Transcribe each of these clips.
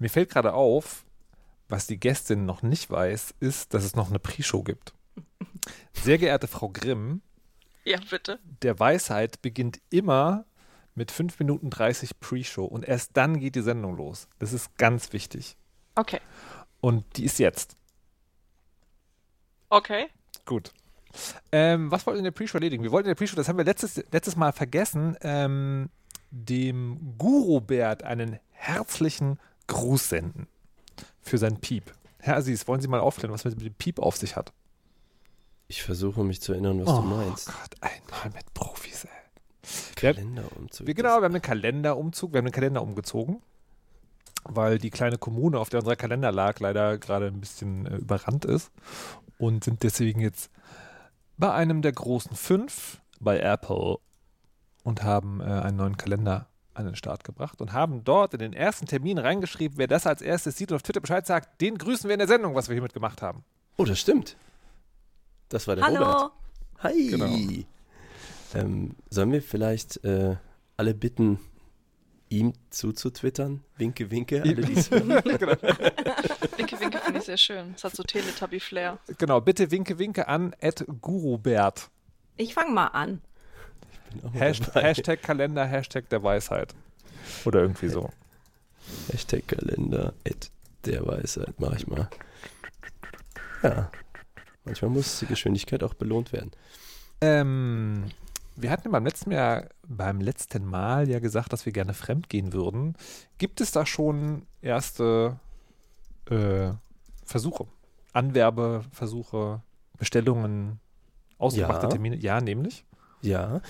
Mir fällt gerade auf, was die Gästin noch nicht weiß, ist, dass es noch eine Pre-Show gibt. Sehr geehrte Frau Grimm, Ja, bitte. der Weisheit beginnt immer mit 5 Minuten 30 Pre-Show und erst dann geht die Sendung los. Das ist ganz wichtig. Okay. Und die ist jetzt. Okay. Gut. Ähm, was wollten wir in der Pre-Show erledigen? Wir wollten in der Pre-Show, das haben wir letztes, letztes Mal vergessen, ähm, dem Guru-Bert einen herzlichen Gruß senden für sein Piep. Herr Aziz, wollen Sie mal aufklären, was mit dem Piep auf sich hat? Ich versuche mich zu erinnern, was oh du meinst. Gott, einmal mit Profis, ey. Wir, Kalenderumzug. wir, genau, wir haben einen Kalenderumzug, wir haben den Kalender umgezogen, weil die kleine Kommune, auf der unser Kalender lag, leider gerade ein bisschen äh, überrannt ist und sind deswegen jetzt bei einem der großen fünf bei Apple und haben äh, einen neuen Kalender an den Start gebracht und haben dort in den ersten Termin reingeschrieben, wer das als erstes sieht und auf Twitter Bescheid sagt, den grüßen wir in der Sendung, was wir hiermit gemacht haben. Oh, das stimmt. Das war der Hallo. Robert. Hi. Genau. Ähm, sollen wir vielleicht äh, alle bitten, ihm zuzutwittern? Winke, winke. Alle, die's hören. genau. Winke, winke finde ich sehr schön. Es hat so Teletubby-Flair. genau, bitte winke, winke an @gurubert. Ich fange mal an. Dabei. Hashtag Kalender, Hashtag der Weisheit. Oder irgendwie so. Hashtag Kalender, at der Weisheit, mach ich mal. Ja. Manchmal muss die Geschwindigkeit auch belohnt werden. Ähm, wir hatten beim letzten Jahr, beim letzten Mal ja gesagt, dass wir gerne fremd gehen würden. Gibt es da schon erste äh, Versuche? Anwerbeversuche, Bestellungen, ausgemachte Ja. Termine? Ja, nämlich. Ja.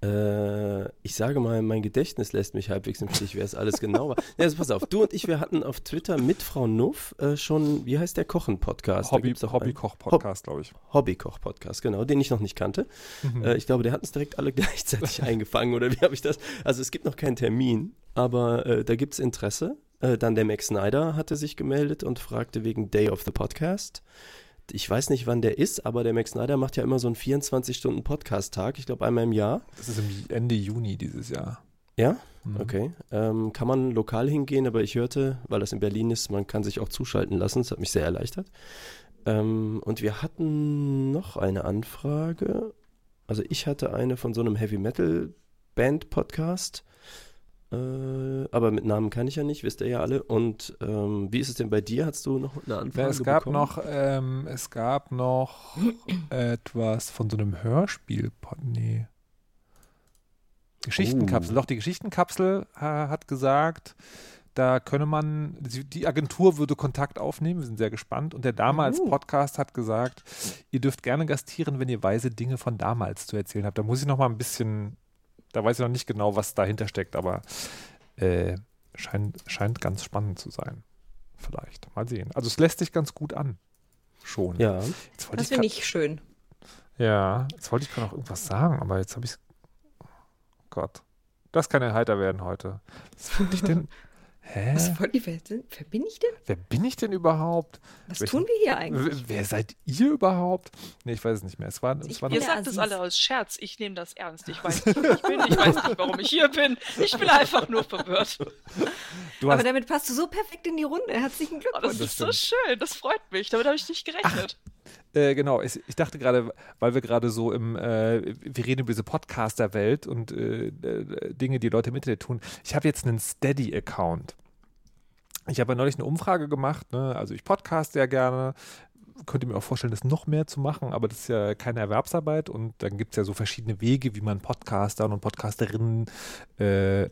Äh, ich sage mal, mein Gedächtnis lässt mich halbwegs im Stich, wer es alles genau war. Ja, also pass auf, du und ich, wir hatten auf Twitter mit Frau Nuff äh, schon, wie heißt der Kochen-Podcast? Da Hobby, Hobbykoch-Podcast, glaube ich. Hobbykoch-Podcast, genau, den ich noch nicht kannte. Mhm. Äh, ich glaube, der hat uns direkt alle gleichzeitig eingefangen, oder wie habe ich das? Also es gibt noch keinen Termin, aber äh, da gibt es Interesse. Äh, dann der Max Snyder hatte sich gemeldet und fragte wegen Day of the Podcast. Ich weiß nicht, wann der ist, aber der Max Snyder macht ja immer so einen 24-Stunden-Podcast-Tag, ich glaube einmal im Jahr. Das ist Ende Juni dieses Jahr. Ja? Mhm. Okay. Ähm, kann man lokal hingehen, aber ich hörte, weil das in Berlin ist, man kann sich auch zuschalten lassen. Das hat mich sehr erleichtert. Ähm, und wir hatten noch eine Anfrage. Also ich hatte eine von so einem Heavy Metal Band Podcast. Äh, aber mit Namen kann ich ja nicht, wisst ihr ja alle. Und ähm, wie ist es denn bei dir? Hast du noch eine Anfrage Ja, es gab bekommen? noch, ähm, es gab noch etwas von so einem Hörspiel. Nee. Geschichtenkapsel. Oh. Doch, die Geschichtenkapsel äh, hat gesagt, da könne man, die Agentur würde Kontakt aufnehmen, wir sind sehr gespannt. Und der damals Uh. Podcast hat gesagt, ihr dürft gerne gastieren, wenn ihr weise Dinge von damals zu erzählen habt. Da muss ich noch mal ein bisschen, da weiß ich noch nicht genau, was dahinter steckt, aber äh, scheint, scheint ganz spannend zu sein. Vielleicht. Mal sehen. Also es lässt sich ganz gut an. Schon. Ja, Das finde ich schön. Ja, jetzt wollte ich gerade noch irgendwas sagen, aber jetzt habe ich Gott. Das kann ja heiter werden heute. Was wollte ich denn? Hä? Was wollt ihr, wer, sind- wer bin ich denn? Wer bin ich denn überhaupt? Was Welchen- tun wir hier eigentlich? Wer seid ihr überhaupt? Nee, ich weiß es nicht mehr. Es war, es Ich war Ihr sagt es alle aus Scherz. Ich nehme das ernst. Ich weiß nicht, wer ich bin. Ich weiß nicht, warum ich hier bin. Ich bin einfach nur verwirrt. du Aber damit passt du so perfekt in die Runde. Herzlichen Oh, Glückwunsch. das das ist so schön. Das freut mich. Damit habe ich nicht gerechnet. Äh, genau, ich, ich dachte gerade, weil wir gerade so im, äh, wir reden über diese Podcaster-Welt und äh, äh, Dinge, die Leute im Internet tun. Ich habe jetzt einen Steady-Account. Ich habe ja neulich eine Umfrage gemacht, ne? also ich podcast sehr gerne, könnte mir auch vorstellen, das noch mehr zu machen, aber das ist ja keine Erwerbsarbeit und dann gibt es ja so verschiedene Wege, wie man Podcastern und Podcasterinnen äh,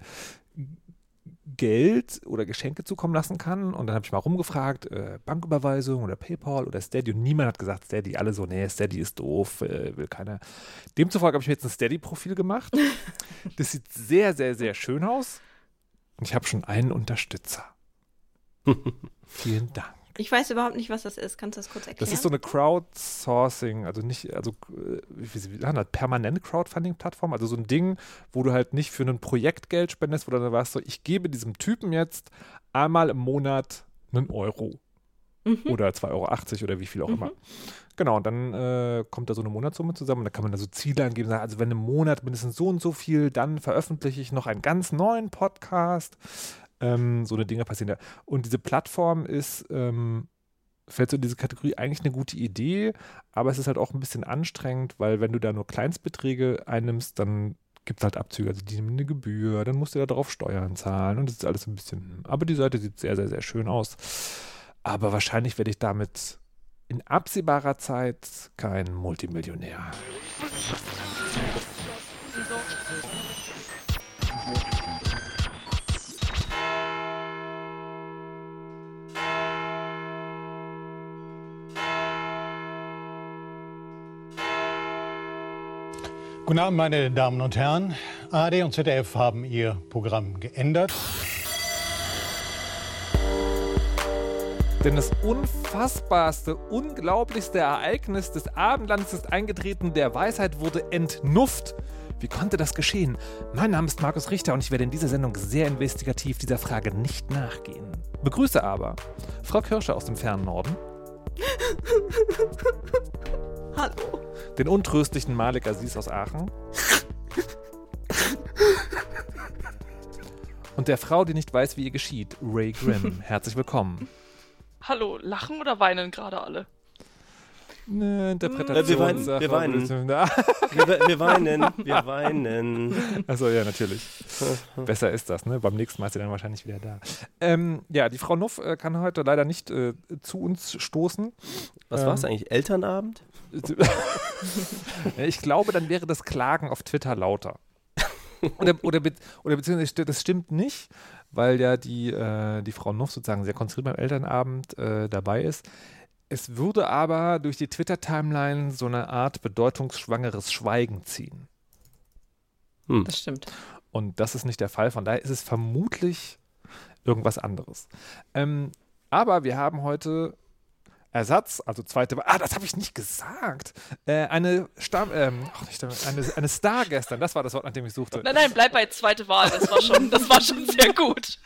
Geld oder Geschenke zukommen lassen kann. Und dann habe ich mal rumgefragt, äh, Banküberweisung oder PayPal oder Steady. Und niemand hat gesagt, Steady. Alle so, nee, Steady ist doof, äh, will keiner. Demzufolge habe ich mir jetzt ein Steady-Profil gemacht. Das sieht sehr, sehr, sehr schön aus. Und ich habe schon einen Unterstützer. Vielen Dank. Ich weiß überhaupt nicht, was das ist. Kannst du das kurz erklären? Das ist so eine Crowdsourcing, also nicht, also äh, wie, wie, wie das? permanente Crowdfunding-Plattform, also so ein Ding, wo du halt nicht für ein Projekt Geld spendest, wo du dann warst so, ich gebe diesem Typen jetzt einmal im Monat einen Euro Mhm. oder 2,80 Euro oder wie viel auch immer. Genau, und dann äh, kommt da so eine Monatssumme zusammen und da kann man da so Ziele angeben, sagen, also wenn im Monat mindestens so und so viel, dann veröffentliche ich noch einen ganz neuen Podcast. Ähm, so eine Dinge passieren da. Und diese Plattform ist, ähm, fällt so in diese Kategorie eigentlich eine gute Idee, aber es ist halt auch ein bisschen anstrengend, weil wenn du da nur Kleinstbeträge einnimmst, dann gibt es halt Abzüge, also die nehmen eine Gebühr, dann musst du da drauf Steuern zahlen und das ist alles ein bisschen, aber die Seite sieht sehr, sehr, sehr schön aus. Aber wahrscheinlich werde ich damit in absehbarer Zeit kein Multimillionär. Guten Abend, meine Damen und Herren. ARD und ZDF haben ihr Programm geändert. Denn das unfassbarste, unglaublichste Ereignis des Abendlandes ist eingetreten. Der Weisheit wurde entnufft. Wie konnte das geschehen? Mein Name ist Markus Richter und ich werde in dieser Sendung sehr investigativ dieser Frage nicht nachgehen. Begrüße aber Frau Kirsche aus dem fernen Norden. Hallo. Den untröstlichen Malik Aziz aus Aachen. Und der Frau, die nicht weiß, wie ihr geschieht, Ray Grimm. Herzlich willkommen. Hallo, lachen oder weinen gerade alle? Ne, Interpretation. Wir weinen, wir weinen. Wir, wir weinen, wir weinen. Achso, ja, natürlich. Besser ist das, ne? Beim nächsten Mal ist sie dann wahrscheinlich wieder da. Ähm, ja, die Frau Nuff äh, kann heute leider nicht äh, zu uns stoßen. Was Ähm. war's eigentlich? Elternabend? Ich glaube, dann wäre das Klagen auf Twitter lauter. Oder, oder, be oder beziehungsweise das stimmt nicht, weil ja die, äh, die Frau Nuff sozusagen sehr konzentriert beim Elternabend äh, dabei ist. Es würde aber durch die Twitter-Timeline so eine Art bedeutungsschwangeres Schweigen ziehen. Hm. Das stimmt. Und das ist nicht der Fall. Von daher ist es vermutlich irgendwas anderes. Ähm, aber wir haben heute Ersatz, also zweite. Ah, das habe ich nicht gesagt. Äh, eine Stamm, ähm, nicht, eine, eine Star gestern. Das war das Wort, nach dem ich suchte. Nein, nein, bleib bei zweite Wahl. Das war schon, das war schon sehr gut.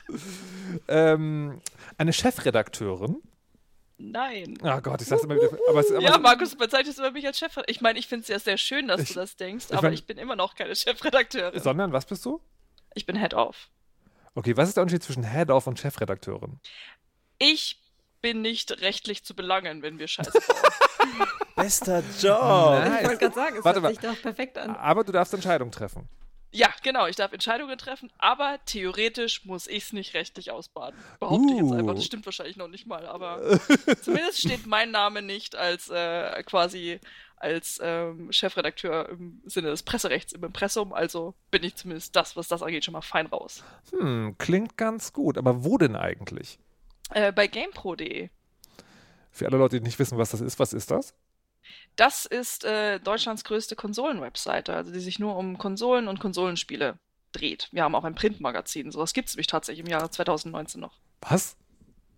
Ähm, eine Chefredakteurin. Nein. Ah Gott, ich sag's immer wieder. Aber, es, aber Ja, Markus, bezeichnest du mich als Chefredakteur? Ich meine, ich finde es ja sehr schön, dass Ich- du das denkst, ich aber mein- ich bin immer noch keine Chefredakteurin. sondern was bist du? Ich bin Head-Off. Okay, was ist der Unterschied zwischen Head-Off und Chefredakteurin? Ich bin nicht rechtlich zu belangen, wenn wir Scheiße bauen. Bester Job. Nice. Ich wollte gerade sagen, es Warte hört mal. sich doch perfekt an. Aber du darfst Entscheidungen treffen. Ja, genau, ich darf Entscheidungen treffen, aber theoretisch muss ich es nicht rechtlich ausbaden. Behaupte ich jetzt Uh. einfach, das stimmt wahrscheinlich noch nicht mal, aber zumindest steht mein Name nicht als äh, quasi als ähm, Chefredakteur im Sinne des Presserechts im Impressum, also bin ich zumindest das, was das angeht, schon mal fein raus. Hm, klingt ganz gut. Aber wo denn eigentlich? Äh, bei GamePro.de. Für alle Leute, die nicht wissen, was das ist, was ist das? Das ist äh, Deutschlands größte Konsolen-Webseite, also die sich nur um Konsolen und Konsolenspiele dreht. Wir haben auch ein Printmagazin, sowas gibt es nämlich tatsächlich im Jahre 2019 noch. Was?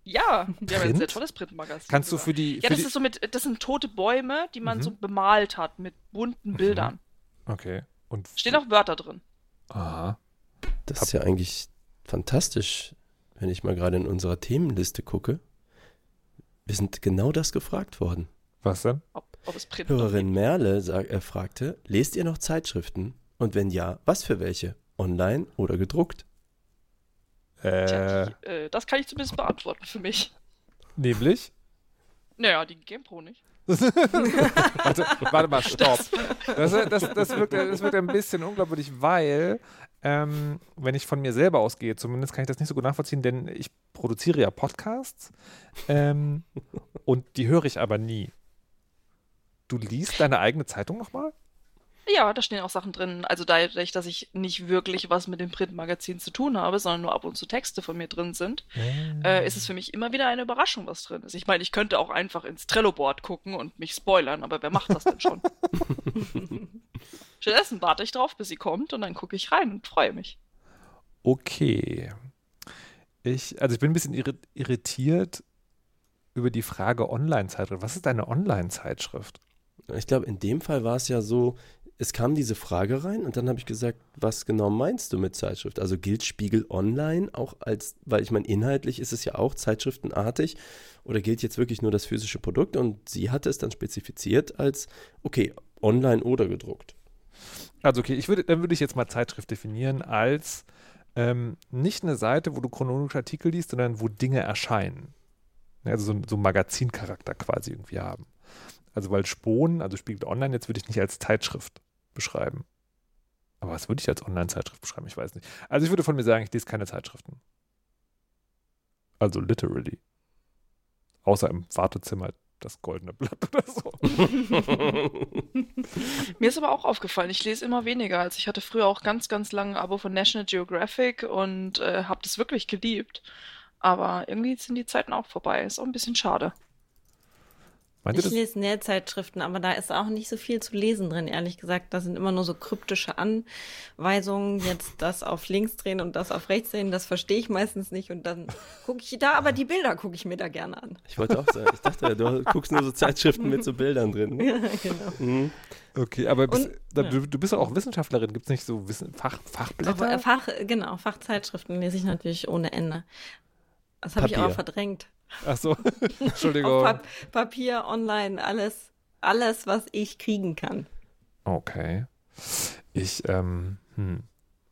Ja, wir haben ein Print? sehr tolles Printmagazin. Kannst du für die. Ja, für das die ist so mit, das sind tote Bäume, die man Mhm. so bemalt hat mit bunten Bildern. okay. Und Stehen auch Wörter drin. Aha. Das ist ja eigentlich fantastisch, wenn ich mal gerade in unserer Themenliste gucke. Wir sind genau das gefragt worden. Was denn? Ob, ob es Print noch Hörerin. Merle sag, äh, fragte, lest ihr noch Zeitschriften? Und wenn ja, was für welche? Online oder gedruckt? Äh, Tja, die, äh, das kann ich zumindest beantworten für mich. nämlich? Naja, die GamePro nicht. Warte, warte mal, stopp. Das, das, das, wirkt, das wirkt ein bisschen unglaubwürdig, weil, ähm, wenn ich von mir selber ausgehe, zumindest kann ich das nicht so gut nachvollziehen, denn ich produziere ja Podcasts ähm, und die höre ich aber nie. Du liest deine eigene Zeitung nochmal? Ja, da stehen auch Sachen drin. Also dadurch, dass ich nicht wirklich was mit dem Printmagazin zu tun habe, sondern nur ab und zu Texte von mir drin sind, äh, ist es für mich immer wieder eine Überraschung, was drin ist. Ich meine, ich könnte auch einfach ins Trello-Board gucken und mich spoilern, aber wer macht das denn schon? Stattdessen warte ich drauf, bis sie kommt und dann gucke ich rein und freue mich. Okay. Ich, also ich bin ein bisschen irri- irritiert über die Frage Online-Zeitschrift. Was ist eine Online-Zeitschrift? Ich glaube, in dem Fall war es ja so, es kam diese Frage rein und dann habe ich gesagt, was genau meinst du mit Zeitschrift? Also gilt Spiegel Online auch als, weil ich meine, inhaltlich ist es ja auch zeitschriftenartig oder gilt jetzt wirklich nur das physische Produkt? Und sie hatte es dann spezifiziert als, okay, online oder gedruckt. Also okay, ich würde, dann würde ich jetzt mal Zeitschrift definieren als ähm, nicht eine Seite, wo du chronologische Artikel liest, sondern wo Dinge erscheinen. Also so, so einen Magazincharakter quasi irgendwie haben. Also weil Spohn, also Spiegel Online, jetzt würde ich nicht als Zeitschrift beschreiben. Aber was würde ich als Online-Zeitschrift beschreiben? Ich weiß nicht. Also ich würde von mir sagen, ich lese keine Zeitschriften. Also literally. Außer im Wartezimmer das goldene Blatt oder so. Mir ist aber auch aufgefallen, ich lese immer weniger. Also ich hatte früher auch ganz, ganz lange ein Abo von National Geographic und äh, habe das wirklich geliebt. Aber irgendwie sind die Zeiten auch vorbei. Ist auch ein bisschen schade. Meint Ich lese Nähzeitschriften, aber da ist auch nicht so viel zu lesen drin, ehrlich gesagt. Da sind immer nur so kryptische Anweisungen, jetzt das auf links drehen und das auf rechts drehen, das verstehe ich meistens nicht und dann gucke ich da, aber die Bilder gucke ich mir da gerne an. Ich wollte auch sagen, ich dachte, du guckst nur so Zeitschriften mit so Bildern drin. Ja, genau. Mhm. Okay, aber bist, Und- da, ja. du, du bist ja auch Wissenschaftlerin. Gibt es nicht so Wissen, Fach, Fachblätter? Aber, äh, Fach, genau, Fachzeitschriften lese ich natürlich ohne Ende. Das habe ich aber verdrängt. Ach so, Auf Entschuldigung. Pap Papier, online, alles, alles, was ich kriegen kann. Okay. Ich, ähm, hm.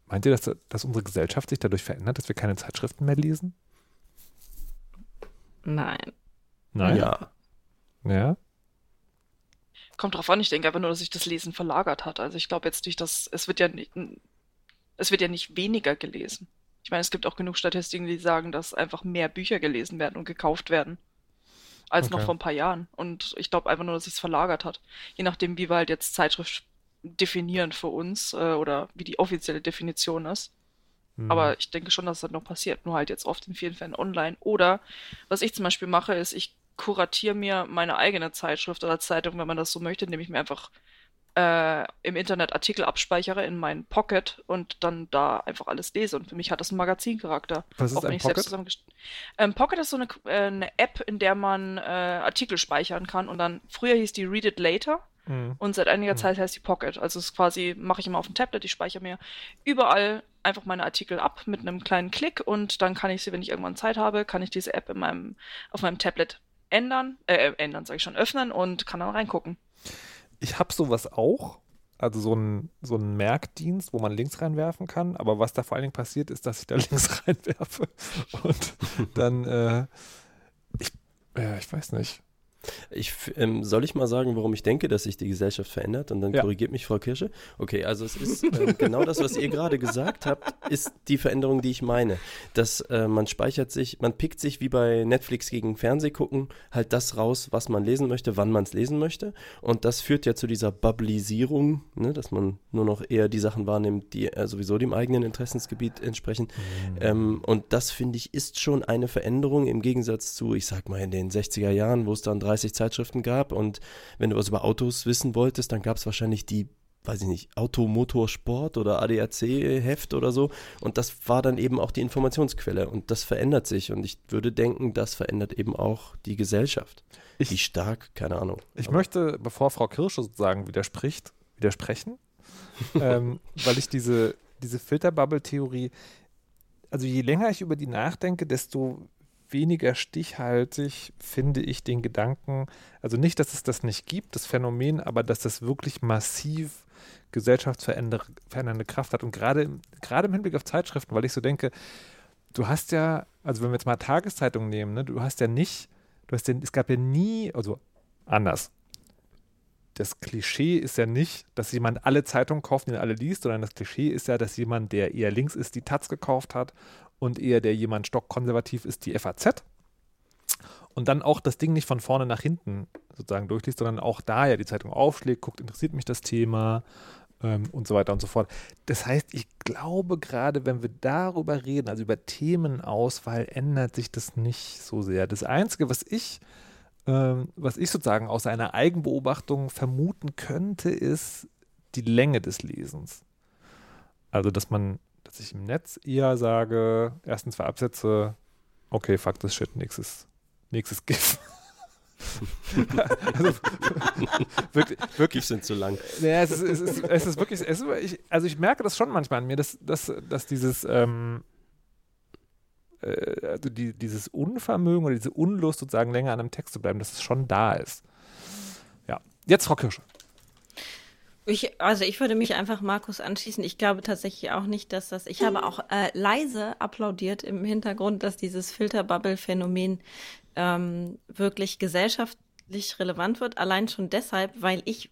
Meint ihr, dass, dass unsere Gesellschaft sich dadurch verändert, dass wir keine Zeitschriften mehr lesen? Nein. Ja. Ja? Kommt drauf an, ich denke einfach nur, dass sich das Lesen verlagert hat. Also ich glaube jetzt nicht, dass es wird ja nicht, es wird ja nicht weniger gelesen. Ich meine, es gibt auch genug Statistiken, die sagen, dass einfach mehr Bücher gelesen werden und gekauft werden als noch Okay. vor ein paar Jahren. Und ich glaube einfach nur, dass sich es verlagert hat. Je nachdem, wie wir halt jetzt Zeitschrift definieren für uns äh, oder wie die offizielle Definition ist. Hm. Aber ich denke schon, dass das noch passiert. Nur halt jetzt oft in vielen Fällen online. Oder was ich zum Beispiel mache, ist, ich kuratiere mir meine eigene Zeitschrift oder Zeitung, wenn man das so möchte, indem ich mir einfach äh, im Internet Artikel abspeichere in meinen Pocket und dann da einfach alles lese. Und für mich hat das einen Magazincharakter. Was ist auch wenn ein ich Pocket? ähm, Pocket ist so eine, äh, eine App, in der man äh, Artikel speichern kann. Und dann, früher hieß die Read It Later. Hm. Und seit einiger Zeit heißt die Pocket. Also es ist quasi, mache ich immer auf dem Tablet, ich speichere mir überall einfach meine Artikel ab mit einem kleinen Klick und dann kann ich sie, wenn ich irgendwann Zeit habe, kann ich diese App in meinem, auf meinem Tablet ändern, äh, ändern, sage ich schon, öffnen und kann dann reingucken. Ich habe sowas auch. Also so ein, so Merkdienst, wo man Links reinwerfen kann. Aber was da vor allen Dingen passiert, ist, dass ich da Links reinwerfe. Und dann, äh, ich, ja, ich weiß nicht. Ich, ähm, soll ich mal sagen, warum ich denke, dass sich die Gesellschaft verändert? Und dann Ja. korrigiert mich Frau Kirsche. Okay, also es ist ähm, genau das, was ihr gerade gesagt habt, ist die Veränderung, die ich meine. Dass äh, man speichert sich, man pickt sich wie bei Netflix gegen Fernseh gucken, halt das raus, was man lesen möchte, wann man es lesen möchte. Und das führt ja zu dieser Bubblisierung, ne, dass man nur noch eher die Sachen wahrnimmt, die äh, sowieso dem eigenen Interessensgebiet entsprechen. Ähm, und das finde ich ist schon eine Veränderung im Gegensatz zu, ich sag mal, in den 60er Jahren, wo es dann 30 Zeitschriften gab. Und wenn du was über Autos wissen wolltest, dann gab es wahrscheinlich die, weiß ich nicht, Auto, Motor, Sport oder ADAC-Heft oder so. Und das war dann eben auch die Informationsquelle. Und das verändert sich. Und ich würde denken, das verändert eben auch die Gesellschaft. Ich- Wie stark, keine Ahnung. Ich Aber- möchte, bevor Frau Kirsche sozusagen widerspricht, widersprechen, ähm, weil ich diese, diese Filterbubble-Theorie, also je länger ich über die nachdenke, desto weniger stichhaltig finde ich den Gedanken, also nicht, dass es das nicht gibt, das Phänomen, aber dass das wirklich massiv gesellschaftsverändernde Kraft hat. Und gerade, im- gerade im Hinblick auf Zeitschriften, weil ich so denke, du hast ja, also wenn wir jetzt mal Tageszeitungen nehmen, ne, du hast ja nicht, du hast ja, es gab ja nie, also anders. Das Klischee ist ja nicht, dass jemand alle Zeitungen kauft, die er alle liest, sondern das Klischee ist ja, dass jemand, der eher links ist, die Taz gekauft hat und eher der jemand stockkonservativ ist, die FAZ. Und dann auch das Ding nicht von vorne nach hinten sozusagen durchliest, sondern auch da ja die Zeitung aufschlägt, guckt, interessiert mich das Thema ähm, und so weiter und so fort. Das heißt, ich glaube gerade, wenn wir darüber reden, also über Themenauswahl, ändert sich das nicht so sehr. Das Einzige, was ich, ähm, was ich sozusagen aus einer Eigenbeobachtung vermuten könnte, ist die Länge des Lesens. Also, dass man, dass ich im Netz eher sage, ersten zwei Absätze, okay, fuck this shit, nächstes, nächstes GIF. also, wirklich, wirklich sind zu lang. ja, es ist, es ist, es ist wirklich, es ist, ich, also ich merke das schon manchmal an mir, dass, dass, dass dieses, ähm, äh, also die, dieses Unvermögen oder diese Unlust sozusagen länger an einem Text zu bleiben, dass es schon da ist. Ja, jetzt Frau Kirsche. Ich, also ich würde mich einfach Markus anschließen. Ich glaube tatsächlich auch nicht, dass das. Ich habe auch äh, leise applaudiert im Hintergrund, dass dieses Filterbubble-Phänomen ähm, wirklich gesellschaftlich relevant wird. Allein schon deshalb, weil ich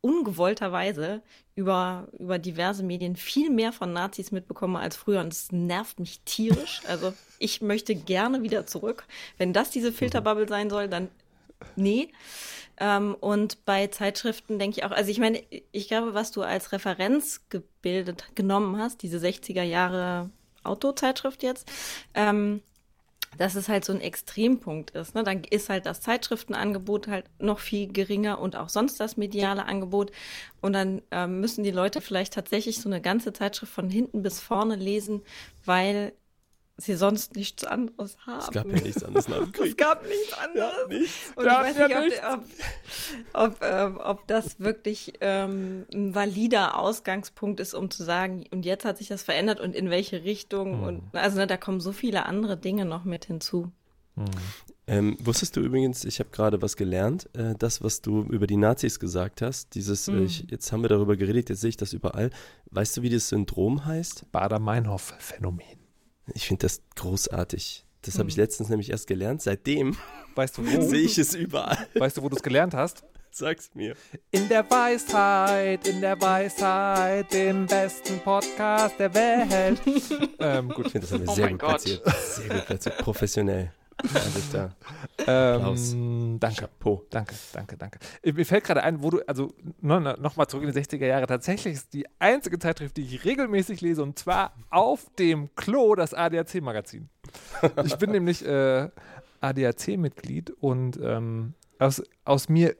ungewollterweise über, über diverse Medien viel mehr von Nazis mitbekomme als früher und es nervt mich tierisch. Also ich möchte gerne wieder zurück. Wenn das diese Filterbubble sein soll, dann nee. Ähm, und bei Zeitschriften denke ich auch, also ich meine, ich glaube, was du als Referenz gebildet, genommen hast, diese 60er Jahre Autozeitschrift jetzt, ähm, dass es halt so ein Extrempunkt ist. Ne? Dann ist halt das Zeitschriftenangebot halt noch viel geringer und auch sonst das mediale Angebot. Und dann ähm, müssen die Leute vielleicht tatsächlich so eine ganze Zeitschrift von hinten bis vorne lesen, weil sie sonst nichts anderes haben. Es gab ja nichts anderes. es gab nichts anderes. Ja, nichts. Und ich weiß nicht, ob, ob, ob, ähm, ob das wirklich ähm, ein valider Ausgangspunkt ist, um zu sagen, und jetzt hat sich das verändert und in welche Richtung. Mhm. Und also ne, da kommen so viele andere Dinge noch mit hinzu. Mhm. Ähm, wusstest du übrigens, ich habe gerade was gelernt, äh, das, was du über die Nazis gesagt hast, dieses, mhm. äh, ich, jetzt haben wir darüber geredet, jetzt sehe ich das überall. Weißt du, wie das Syndrom heißt? Bader-Meinhof-Phänomen. Ich finde das großartig. Das hm. habe ich letztens nämlich erst gelernt. Seitdem weißt du, sehe ich es überall. Weißt du, wo du es gelernt hast? Sag's mir. In der Weisheit, in der Weisheit, dem besten Podcast der Welt. ähm, gut, ich finde das haben wir oh sehr gut platziert. Sehr gut platziert. Professionell. Da. Ähm, danke. Chapeau. Danke, danke, danke. Mir fällt gerade ein, wo du, also nochmal noch zurück in die 60er Jahre, tatsächlich ist die einzige Zeitschrift, die ich regelmäßig lese, und zwar auf dem Klo, das ADAC-Magazin. Ich bin nämlich äh, ADAC-Mitglied und ähm, aus, aus mir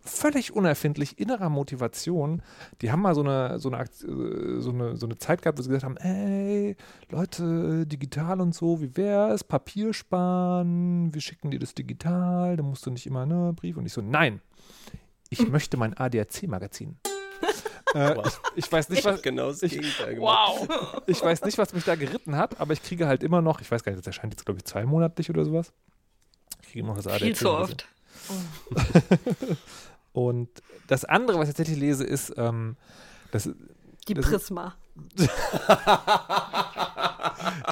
völlig unerfindlich innerer Motivation. Die haben mal so eine, so eine, äh, so eine, so eine Zeit gehabt, wo sie gesagt haben, ey, Leute, digital und so, wie wär's? Papier sparen, wir schicken dir das digital, da musst du nicht immer, ne, Brief. Und ich so, nein, ich möchte mein ADAC-Magazin. äh, ich, ich, weiß nicht, was genau das ich, wow. ich weiß nicht, was mich da geritten hat, aber ich kriege halt immer noch, ich weiß gar nicht, das erscheint jetzt glaube ich zweimonatlich oder sowas. Ich kriege immer noch das ADAC. Viel zu oft. Und das andere, was ich tatsächlich lese, ist ähm, das, die das Prisma.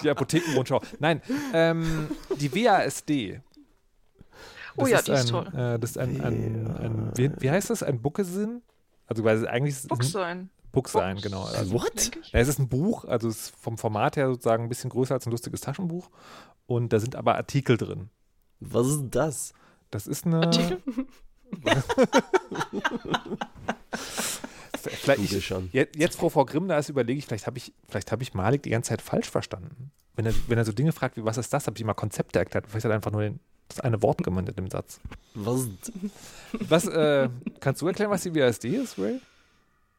die Apothekenrundschau. Nein, ähm, die WASD. Das oh ja, ist die ein, ist toll. Äh, das ist ein, ein, ein wie, wie, heißt das? Ein Buckesin? Also weil eigentlich ist Buchsein. Buchsein, genau. Also, What? Ja, es ist ein Buch, also es ist vom Format her sozusagen ein bisschen größer als ein lustiges Taschenbuch. Und da sind aber Artikel drin. Was ist das? Das ist eine. Artikel? vielleicht ich, schon. Jetzt, jetzt, wo Frau Grimm da ist, überlege ich, vielleicht habe ich, hab ich Malik die ganze Zeit falsch verstanden. Wenn er, wenn er so Dinge fragt wie, was ist das, habe ich immer Konzepte erklärt. Vielleicht hat er einfach nur den, das eine Wort gemeint in dem Satz. Was? was äh, kannst du erklären, was die WASD ist, Ray?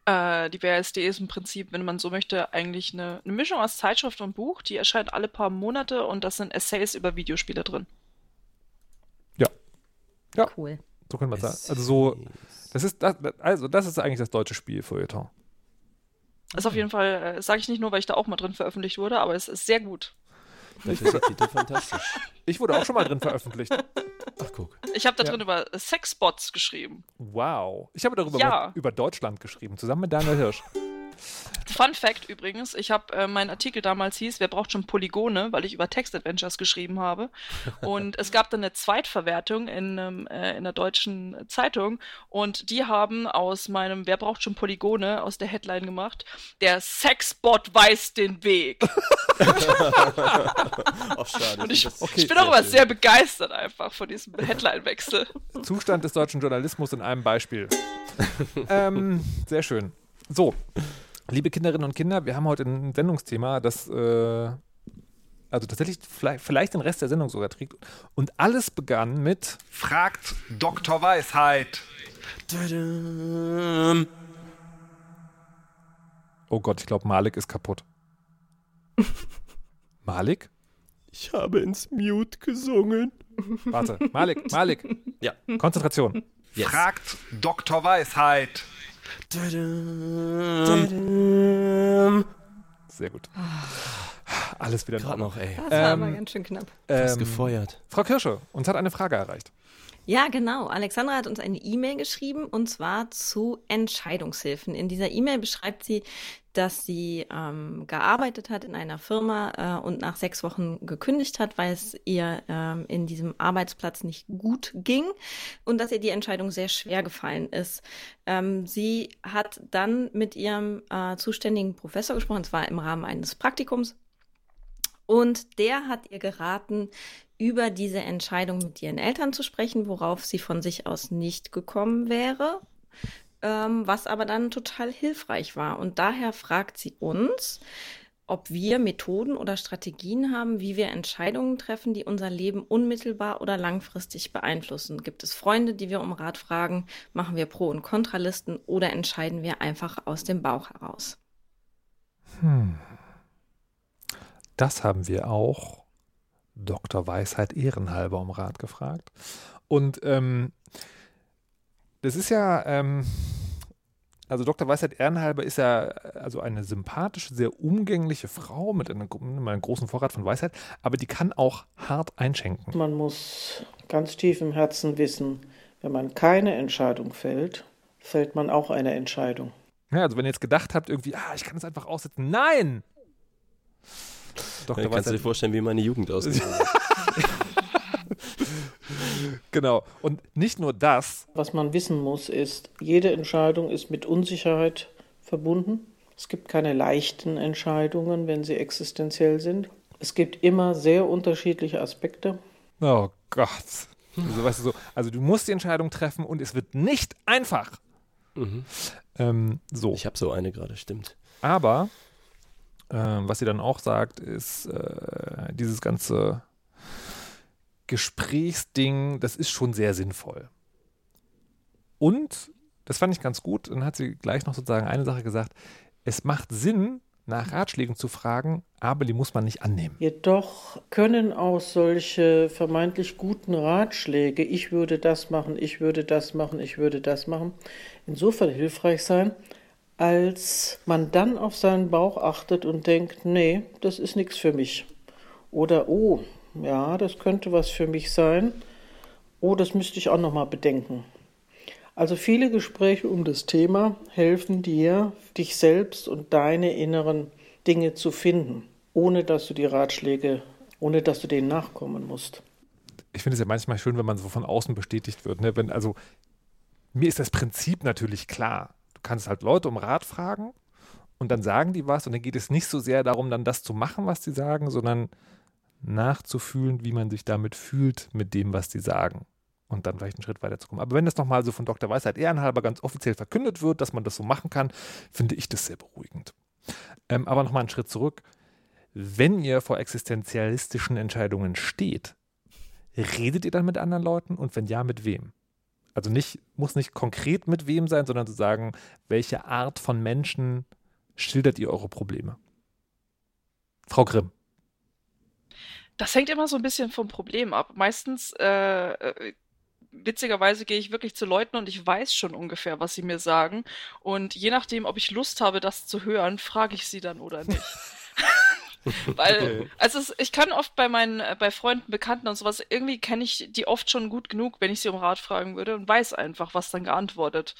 Äh, die WASD ist im Prinzip, wenn man so möchte, eigentlich eine, eine Mischung aus Zeitschrift und Buch. Die erscheint alle paar Monate und das sind Essays über Videospiele drin. Ja. Cool. So könnte man sagen. Also so, das ist das, also das ist eigentlich das deutsche Spiel Feuilleton. Das ist auf jeden Fall, äh, sage ich nicht nur, weil ich da auch mal drin veröffentlicht wurde, aber es ist sehr gut. Das ist der Titel fantastisch. Ich wurde auch schon mal drin veröffentlicht. Ach, guck. Ich habe da drin ja. über Sexbots geschrieben. Wow. Ich habe darüber ja. über Deutschland geschrieben, zusammen mit Daniel Hirsch. Fun Fact übrigens, ich habe äh, mein Artikel damals hieß, wer braucht schon Polygone, weil ich über Text-Adventures geschrieben habe. Und es gab dann eine Zweitverwertung in, ähm, äh, in der deutschen Zeitung und die haben aus meinem Wer braucht schon Polygone aus der Headline gemacht, der Sexbot weiß den Weg. Ach, schade. Und ich, okay, ich bin auch immer sehr begeistert einfach von diesem Headline-Wechsel. Zustand des deutschen Journalismus in einem Beispiel. ähm, sehr schön. So, liebe Kinderinnen und Kinder, wir haben heute ein Sendungsthema, das äh, also tatsächlich vielleicht, vielleicht, den Rest der Sendung sogar trägt. Und alles begann mit Fragt Dr. Weisheit. Oh Gott, ich glaube, Malik ist kaputt. Malik? Ich habe ins Mute gesungen. Warte, Malik, Malik. Ja. Konzentration. Yes. Fragt Dr. Weisheit. Sehr gut. alles wieder in Gerade Ordnung. noch, ey. Das war Ähm, aber ganz schön knapp. Ähm, gefeuert. Frau Kirsche, uns hat eine Frage erreicht. Ja, genau. Alexandra hat uns eine E-Mail geschrieben und zwar zu Entscheidungshilfen. In dieser E-Mail beschreibt sie, dass sie ähm, gearbeitet hat in einer Firma äh, und nach sechs Wochen gekündigt hat, weil es ihr ähm, in diesem Arbeitsplatz nicht gut ging und dass ihr die Entscheidung sehr schwer gefallen ist. Ähm, sie hat dann mit ihrem äh, zuständigen Professor gesprochen, zwar im Rahmen eines Praktikums, und der hat ihr geraten, über diese Entscheidung mit ihren Eltern zu sprechen, worauf sie von sich aus nicht gekommen wäre, ähm, was aber dann total hilfreich war. Und daher fragt sie uns, ob wir Methoden oder Strategien haben, wie wir Entscheidungen treffen, die unser Leben unmittelbar oder langfristig beeinflussen. Gibt es Freunde, die wir um Rat fragen? Machen wir Pro- und Kontralisten oder entscheiden wir einfach aus dem Bauch heraus? Hm. Das haben wir auch Dr. Weisheit ehrenhalber um Rat gefragt. Und ähm, das ist ja, ähm, also Dr. Weisheit ehrenhalber ist ja also eine sympathische, sehr umgängliche Frau mit einem, mit einem großen Vorrat von Weisheit, aber die kann auch hart einschenken. Man muss ganz tief im Herzen wissen, wenn man keine Entscheidung fällt, fällt man auch eine Entscheidung. Ja, also wenn ihr jetzt gedacht habt, irgendwie, ah, ich kann das einfach aussetzen. Nein! Dr. Dann kannst du dir vorstellen, wie meine Jugend ausgesehen hat. genau. Und nicht nur das, Was man wissen muss, ist, jede Entscheidung ist mit Unsicherheit verbunden. Es gibt keine leichten Entscheidungen, wenn sie existenziell sind. Es gibt immer sehr unterschiedliche Aspekte. Oh Gott. Also, weißt du, so, also du musst die Entscheidung treffen und es wird nicht einfach. Mhm. Ähm, so. Ich habe so eine gerade, stimmt. Aber ähm, was sie dann auch sagt, ist äh, dieses ganze Gesprächsding, das ist schon sehr sinnvoll. Und, das fand ich ganz gut, dann hat sie gleich noch sozusagen eine Sache gesagt, es macht Sinn, nach Ratschlägen zu fragen, aber die muss man nicht annehmen. Jedoch können auch solche vermeintlich guten Ratschläge, ich würde das machen, ich würde das machen, ich würde das machen, insofern hilfreich sein, als man dann auf seinen Bauch achtet und denkt, nee, das ist nichts für mich. Oder, oh, ja, das könnte was für mich sein. Oh, das müsste ich auch noch mal bedenken. Also viele Gespräche um das Thema helfen dir, dich selbst und deine inneren Dinge zu finden, ohne dass du die Ratschläge, ohne dass du denen nachkommen musst. ich finde es ja manchmal schön, wenn man so von außen bestätigt wird. Ne? Wenn, also, mir ist das Prinzip natürlich klar. Du kannst halt Leute um Rat fragen und dann sagen die was und dann geht es nicht so sehr darum, dann das zu machen, was die sagen, sondern nachzufühlen, wie man sich damit fühlt mit dem, was die sagen. Und dann vielleicht einen Schritt weiter zu kommen. Aber wenn das nochmal so von Dr. Weisheit ehrenhalber ganz offiziell verkündet wird, dass man das so machen kann, finde ich das sehr beruhigend. Ähm, aber nochmal einen Schritt zurück. Wenn ihr vor existenzialistischen Entscheidungen steht, redet ihr dann mit anderen Leuten und wenn ja, mit wem? Also nicht, muss nicht konkret mit wem sein, sondern zu sagen, welche Art von Menschen schildert ihr eure Probleme? Frau Grimm. Das hängt immer so ein bisschen vom Problem ab. Meistens, äh, äh, witzigerweise gehe ich wirklich zu Leuten und ich weiß schon ungefähr, was sie mir sagen. Und je nachdem, ob ich Lust habe, das zu hören, frage ich sie dann oder nicht. Weil, also es, ich kann oft bei meinen, äh, bei Freunden, Bekannten und sowas, irgendwie kenne ich die oft schon gut genug, wenn ich sie um Rat fragen würde und weiß einfach, was dann geantwortet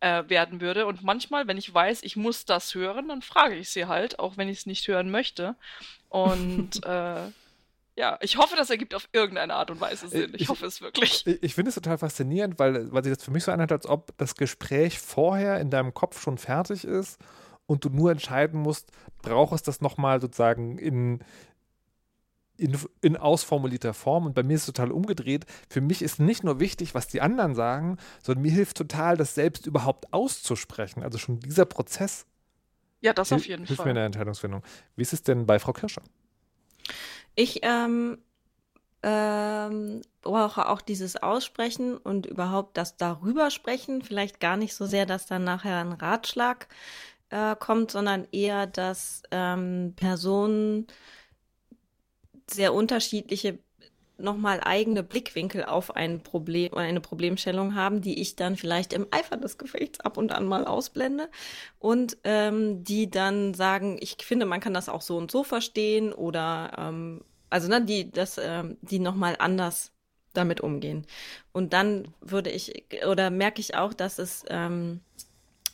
äh, werden würde. Und manchmal, wenn ich weiß, ich muss das hören, dann frage ich sie halt, auch wenn ich es nicht hören möchte. Und äh, ja, ich hoffe, das ergibt auf irgendeine Art und Weise Sinn. Ich, Ich- hoffe es wirklich. Ich, ich finde es total faszinierend, weil, weil sich das für mich so anhört, als ob das Gespräch vorher in deinem Kopf schon fertig ist und du nur entscheiden musst, brauchst das nochmal sozusagen in, in, in ausformulierter Form. Und bei mir ist es total umgedreht. Für mich ist nicht nur wichtig, was die anderen sagen, sondern mir hilft total, das selbst überhaupt auszusprechen. Also schon dieser Prozess Ja, das auf jeden hilft mir in Fall. der Entscheidungsfindung. Wie ist es denn bei Frau Kirscher? Ich ähm, ähm, brauche auch dieses Aussprechen und überhaupt das darüber sprechen. Vielleicht gar nicht so sehr, dass dann nachher ein Ratschlag äh, kommt, sondern eher, dass ähm, Personen sehr unterschiedliche nochmal eigene Blickwinkel auf ein Problem oder eine Problemstellung haben, die ich dann vielleicht im Eifer des Gefechts ab und an mal ausblende und ähm, die dann sagen, ich finde, man kann das auch so und so verstehen oder ähm, also ne, die das ähm, die nochmal anders damit umgehen. Und dann würde ich oder merke ich auch, dass es ähm,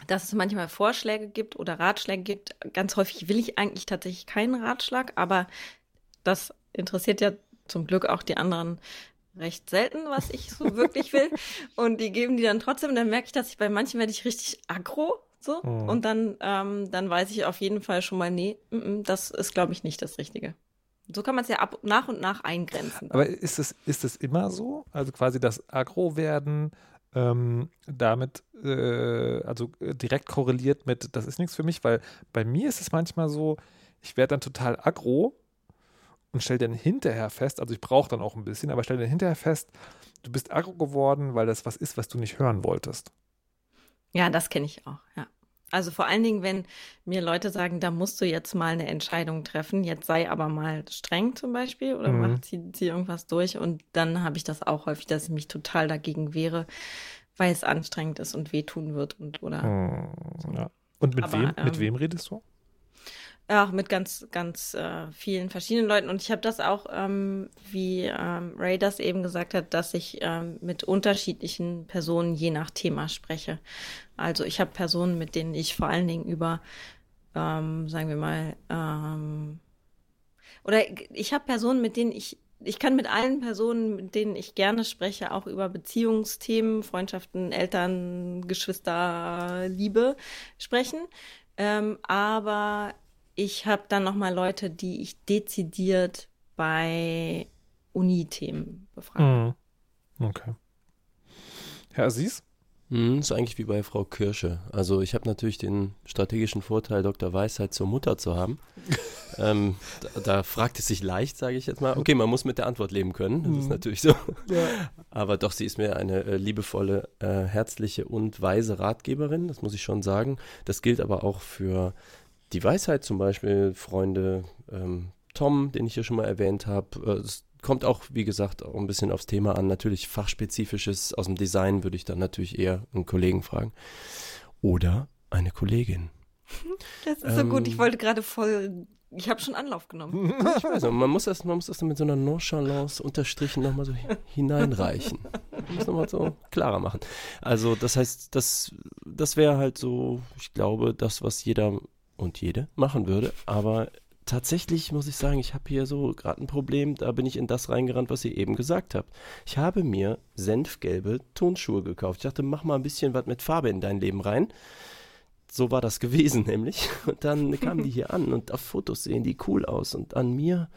dass es manchmal Vorschläge gibt oder Ratschläge gibt. Ganz häufig will ich eigentlich tatsächlich keinen Ratschlag, aber das interessiert ja zum Glück auch die anderen recht selten, was ich so wirklich will. Und die geben die dann trotzdem. Dann merke ich, dass ich bei manchen werde ich richtig aggro. So. Mhm. Und dann, ähm, dann weiß ich auf jeden Fall schon mal, nee, mm, mm, das ist, glaube ich, nicht das Richtige. So kann man es ja ab, nach und nach eingrenzen. Aber ist es, ist es immer so? Also quasi das Agro werden ähm, damit äh, also direkt korreliert mit, das ist nichts für mich, weil bei mir ist es manchmal so, ich werde dann total aggro und stelle dann hinterher fest, also ich brauche dann auch ein bisschen, aber stelle dann hinterher fest, du bist aggro geworden, weil das was ist, was du nicht hören wolltest. Ja, das kenne ich auch, ja. Also vor allen Dingen, wenn mir Leute sagen, da musst du jetzt mal eine Entscheidung treffen, jetzt sei aber mal streng zum Beispiel oder Mhm. mach, zieh, zieh irgendwas durch und dann habe ich das auch häufig, dass ich mich total dagegen wehre, weil es anstrengend ist und wehtun wird und oder Hm, ja. Und mit Aber, wem, mit ähm, wem redest du? Ja, mit ganz, ganz äh, vielen verschiedenen Leuten. Und ich habe das auch, ähm, wie ähm, Ray das eben gesagt hat, dass ich ähm, mit unterschiedlichen Personen je nach Thema spreche. Also ich habe Personen, mit denen ich vor allen Dingen über, ähm, sagen wir mal, ähm, oder ich habe Personen, mit denen ich, ich kann mit allen Personen, mit denen ich gerne spreche, auch über Beziehungsthemen, Freundschaften, Eltern, Geschwister, Liebe sprechen. Ähm, aber ich habe dann noch mal Leute, die ich dezidiert bei Uni-Themen befrage. Hm. Okay. Herr Aziz? Hm, ist eigentlich wie bei Frau Kirsche. Also ich habe natürlich den strategischen Vorteil, Dr. Weisheit zur Mutter zu haben. ähm, da, da fragt es sich leicht, sage ich jetzt mal. Okay, man muss mit der Antwort leben können, das ist Mhm. natürlich so. Aber doch, sie ist mir eine äh, liebevolle, äh, herzliche und weise Ratgeberin, das muss ich schon sagen. Das gilt aber auch für die Weisheit zum Beispiel, Freunde, ähm, Tom, den ich hier schon mal erwähnt habe. Äh, kommt auch, wie gesagt, auch ein bisschen aufs Thema an. Natürlich fachspezifisches aus dem Design würde ich dann natürlich eher einen Kollegen fragen. Oder eine Kollegin. Das ist so gut. Ich Ähm. wollte gerade voll. Ich habe schon Anlauf genommen. Ich weiß nicht, man muss das, man muss das mit so einer Nonchalance unterstrichen nochmal so hi- hineinreichen. Man muss nochmal so klarer machen. Also das heißt, das, das wäre halt so, ich glaube, das, was jeder und jede machen würde. Aber tatsächlich muss ich sagen, ich habe hier so gerade ein Problem, da bin ich in das reingerannt, was ihr eben gesagt habt. Ich habe mir senfgelbe Tonschuhe gekauft. Ich dachte, mach mal ein bisschen was mit Farbe in dein Leben rein. So war das gewesen, nämlich. Und dann kamen die hier an und auf Fotos sehen die cool aus. Und an mir,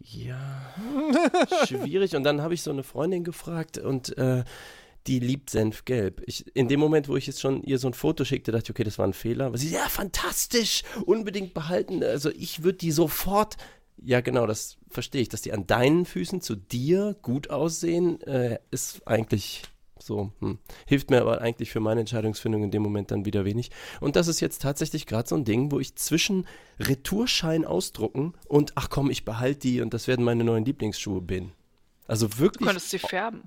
ja, schwierig. Und dann habe ich so eine Freundin gefragt und äh, die liebt Senfgelb. Ich, in dem Moment, wo ich jetzt schon ihr so ein Foto schickte, dachte ich, okay, das war ein Fehler. Aber sie, ja, fantastisch, unbedingt behalten. Also ich würde die sofort, ja genau, das verstehe ich, dass die an deinen Füßen zu dir gut aussehen, äh, ist eigentlich so, hm. hilft mir aber eigentlich für meine Entscheidungsfindung in dem Moment dann wieder wenig. Und das ist jetzt tatsächlich gerade so ein Ding, wo ich zwischen Retourschein ausdrucken und ach komm, ich behalte die und das werden meine neuen Lieblingsschuhe bin. Also Du wirklich. könntest sie färben.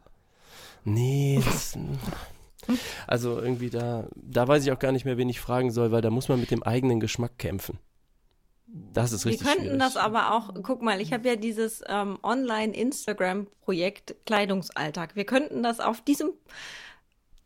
Nee, das, also irgendwie da, da weiß ich auch gar nicht mehr, wen ich fragen soll, weil da muss man mit dem eigenen Geschmack kämpfen. Das ist Wir richtig könnten schwierig. das aber auch, guck mal, ich habe ja dieses ähm, Online-Instagram-Projekt Kleidungsalltag. Wir könnten das auf diesem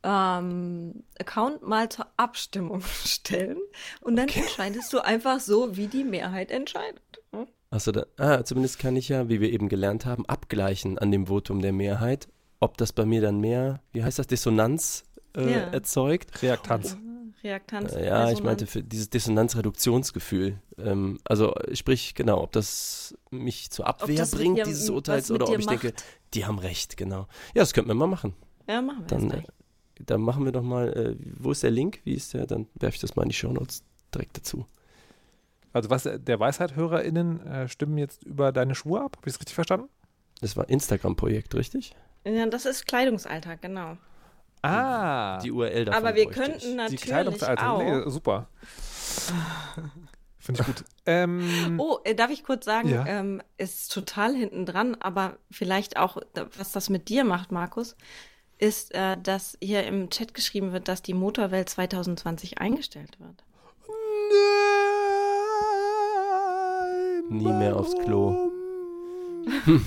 ähm, Account mal zur Abstimmung stellen und dann entscheidest du einfach so, wie die Mehrheit entscheidet. Hm? Achso, da, ah, zumindest kann ich ja, wie wir eben gelernt haben, abgleichen an dem Votum der Mehrheit, ob das bei mir dann mehr, wie heißt das, Dissonanz äh, Ja. erzeugt. Reaktanz. Reaktanz. Äh, ja, ich Resonanz. meinte für dieses Dissonanzreduktionsgefühl. Ähm, also sprich, genau, ob das mich zur Abwehr bringt, dieses Urteils, oder ob ich denke, macht. die haben recht, genau. Ja, das könnten wir mal machen. Ja, machen wir Dann, das äh, gleich. dann machen wir doch mal, äh, wo ist der Link? Wie ist der? Dann werfe ich das mal in die Shownotes direkt dazu. Also was äh, der WeisheithhörerInnen äh, stimmen jetzt über deine Schuhe ab? Habe ich es richtig verstanden? Das war Instagram-Projekt, richtig? Ja, das ist Kleidungsalltag, genau. Ah. Die URL davon Aber wir bräuchte ich. könnten die natürlich Kleidungsalter. auch. Nee, super. Finde ich gut. ähm, Oh, äh, darf ich kurz sagen, Ja. ähm, ist total hinten dran, aber vielleicht auch, was das mit dir macht, Markus, ist, äh, dass hier im Chat geschrieben wird, dass die Motorwelt 2020 eingestellt wird. Nein, Nie mehr aufs Klo.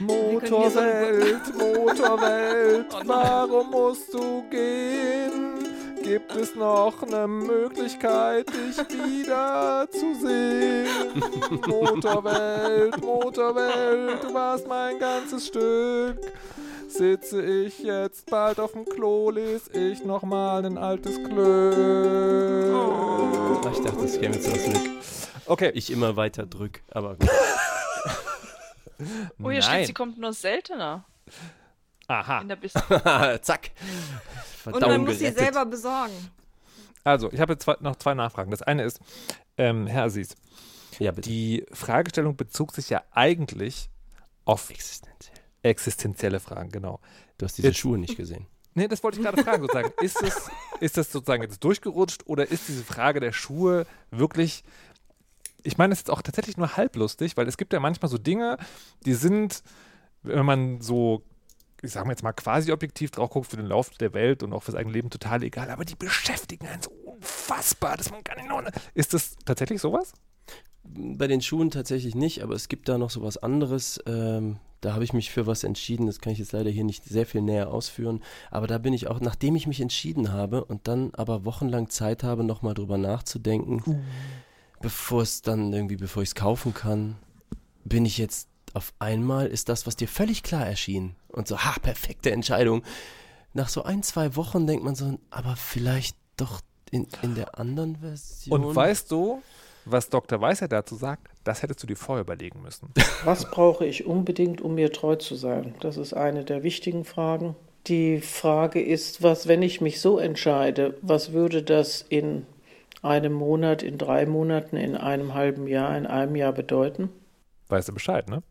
Motorwelt, Motorwelt, warum musst du gehen? Gibt es noch eine Möglichkeit, dich wieder zu sehen? Motorwelt, Motorwelt, du warst mein ganzes Stück. Sitze ich jetzt bald auf dem Klo, lese ich nochmal ein altes Glück. Ach, ich dachte, es käme jetzt was mit. Okay. Ich immer weiter drück, aber gut. Oh, hier Nein. steht, sie kommt nur seltener Aha. in der Bis Zack. Und Verdauung man muss sie selber besorgen. Also, ich habe jetzt zwei, noch zwei Nachfragen. Das eine ist, ähm, Herr Aziz, Ja, bitte. die Fragestellung bezog sich ja eigentlich auf Existenziell. existenzielle Fragen, genau. Du hast diese Jetzt- Schuhe nicht gesehen. Nee, das wollte ich gerade fragen, sozusagen. Ist das, ist das sozusagen jetzt durchgerutscht oder ist diese Frage der Schuhe wirklich. Ich meine, es ist auch tatsächlich nur halblustig, weil es gibt ja manchmal so Dinge, die sind, wenn man so, ich sage jetzt mal, quasi objektiv drauf guckt für den Lauf der Welt und auch fürs eigene Leben total egal, aber die beschäftigen einen so unfassbar, dass man gar nicht nur. Ist das tatsächlich sowas? Bei den Schuhen tatsächlich nicht, aber es gibt da noch so was anderes. Ähm, da habe ich mich für was entschieden. Das kann ich jetzt leider hier nicht sehr viel näher ausführen. Aber da bin ich auch, nachdem ich mich entschieden habe und dann aber wochenlang Zeit habe, nochmal drüber nachzudenken, bevor es dann irgendwie, bevor ich es kaufen kann, bin ich jetzt auf einmal, ist das, was dir völlig klar erschien. Und so, ha, perfekte Entscheidung. Nach so ein, zwei Wochen denkt man so, aber vielleicht doch in, in der anderen Version. Und weißt du, was Dr. Weißer dazu sagt? Das hättest du dir vorher überlegen müssen. Was brauche ich unbedingt, um mir treu zu sein? Das ist eine der wichtigen Fragen. Die Frage ist, was, wenn ich mich so entscheide, was würde das in einem Monat, in drei Monaten, in einem halben Jahr, in einem Jahr bedeuten? Weißt du Bescheid, ne?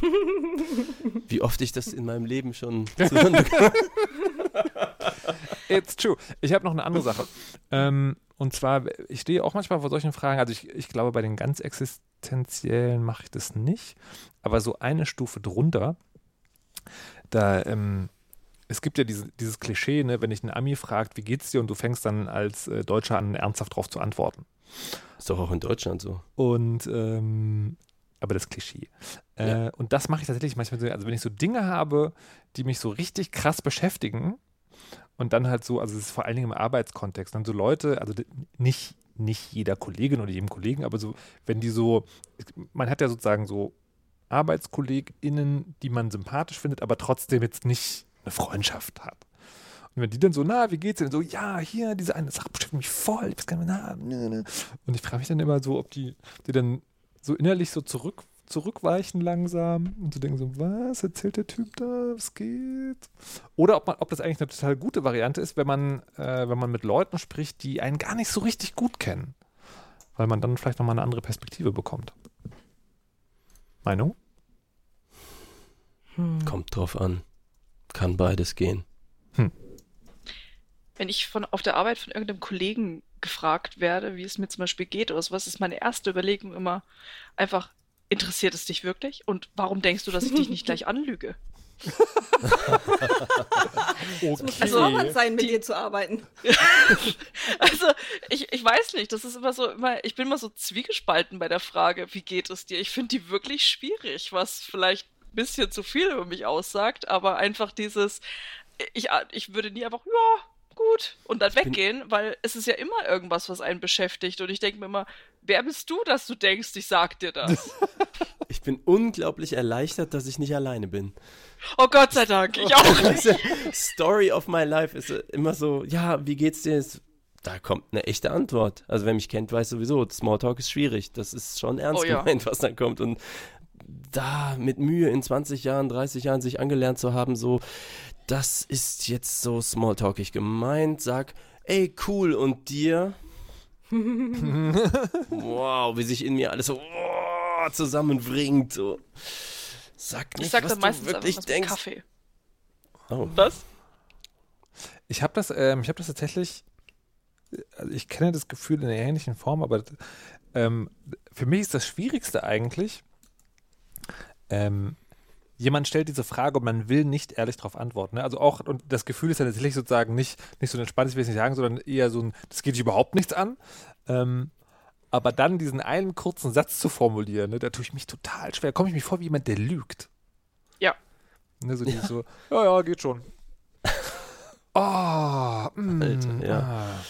Wie oft ich das in meinem Leben schon zu hören bekam. It's true. Ich habe noch eine andere Sache. Ähm, und zwar, ich stehe auch manchmal vor solchen Fragen. Also ich, ich glaube, bei den ganz existenziellen mache ich das nicht. Aber so eine Stufe drunter, da, ähm, es gibt ja diese, dieses Klischee, ne, wenn dich ein Ami fragt, wie geht's dir, und du fängst dann als äh, Deutscher an, ernsthaft darauf zu antworten. Ist doch auch in Deutschland so. Und ähm, aber das Klischee. Äh, Und das mache ich tatsächlich manchmal so, also wenn ich so Dinge habe, die mich so richtig krass beschäftigen und dann halt so, also es ist vor allen Dingen im Arbeitskontext, dann so Leute, also nicht, nicht jeder Kollegin oder jedem Kollegen, aber so, wenn die so, man hat ja sozusagen so ArbeitskollegInnen, die man sympathisch findet, aber trotzdem jetzt nicht eine Freundschaft hat. Und wenn die dann so, na, wie geht's denn? So, ja, hier, diese eine Sache beschäftigt mich voll. Ich weiß gar nicht mehr, na, nö, nö. Und ich frage mich dann immer so, ob die, die dann so innerlich so zurück, zurückweichen langsam und so denken so, was erzählt der Typ da, was geht? Oder ob, man, ob das eigentlich eine total gute Variante ist, wenn man, äh, wenn man mit Leuten spricht, die einen gar nicht so richtig gut kennen. Weil man dann vielleicht nochmal eine andere Perspektive bekommt. Meinung? Kommt drauf an. Kann beides gehen. Wenn ich von auf der Arbeit von irgendeinem Kollegen gefragt werde, wie es mir zum Beispiel geht oder sowas, ist meine erste Überlegung immer einfach, interessiert es dich wirklich? Und warum denkst du, dass ich dich nicht gleich anlüge? Es muss Also, sein, mit dir zu arbeiten. Also, ich, ich weiß nicht, das ist immer so, immer, ich bin immer so zwiegespalten bei der Frage, wie geht es dir? Ich finde die wirklich schwierig, was vielleicht bisschen zu viel über mich aussagt, aber einfach dieses, ich, ich würde nie einfach, ja, gut, und dann weggehen, weil es ist ja immer irgendwas, was einen beschäftigt. Und ich denke mir immer, wer bist du, dass du denkst, ich sag dir das? Ich bin unglaublich erleichtert, dass ich nicht alleine bin. Oh Gott sei Dank, ich auch nicht. Story of my life ist immer so, ja, wie geht's dir? Ist- Da kommt eine echte Antwort. Also wer mich kennt, weiß sowieso, Smalltalk ist schwierig. Das ist schon ernst Oh ja. gemeint, was dann kommt. Und da mit Mühe in 20 Jahren, 30 Jahren sich angelernt zu haben, so, das ist jetzt so Smalltalkig gemeint. Sag, ey, cool, und dir? wow, wie sich in mir alles so oh, zusammenbringt. So. Sag nicht, Ich sag was dann meistens du einfach wirklich mit denkst. Kaffee. Oh. Was? Ich habe das, ähm, ich habe das tatsächlich also ich kenne das Gefühl in einer ähnlichen Form, aber ähm, für mich ist das Schwierigste eigentlich, ähm, jemand stellt diese Frage und man will nicht ehrlich darauf antworten. Ne? Also auch, und das Gefühl ist ja tatsächlich sozusagen nicht, nicht so entspannt, ich will es nicht sagen, sondern eher so ein, das geht dich überhaupt nichts an. Ähm, aber dann diesen einen kurzen Satz zu formulieren, ne, da tue ich mich total schwer. Da komme ich mir vor wie jemand, der lügt. Ja. Ne, so, ja. so, ja, ja, geht schon. Oh, mm, Alter, ja. Ah,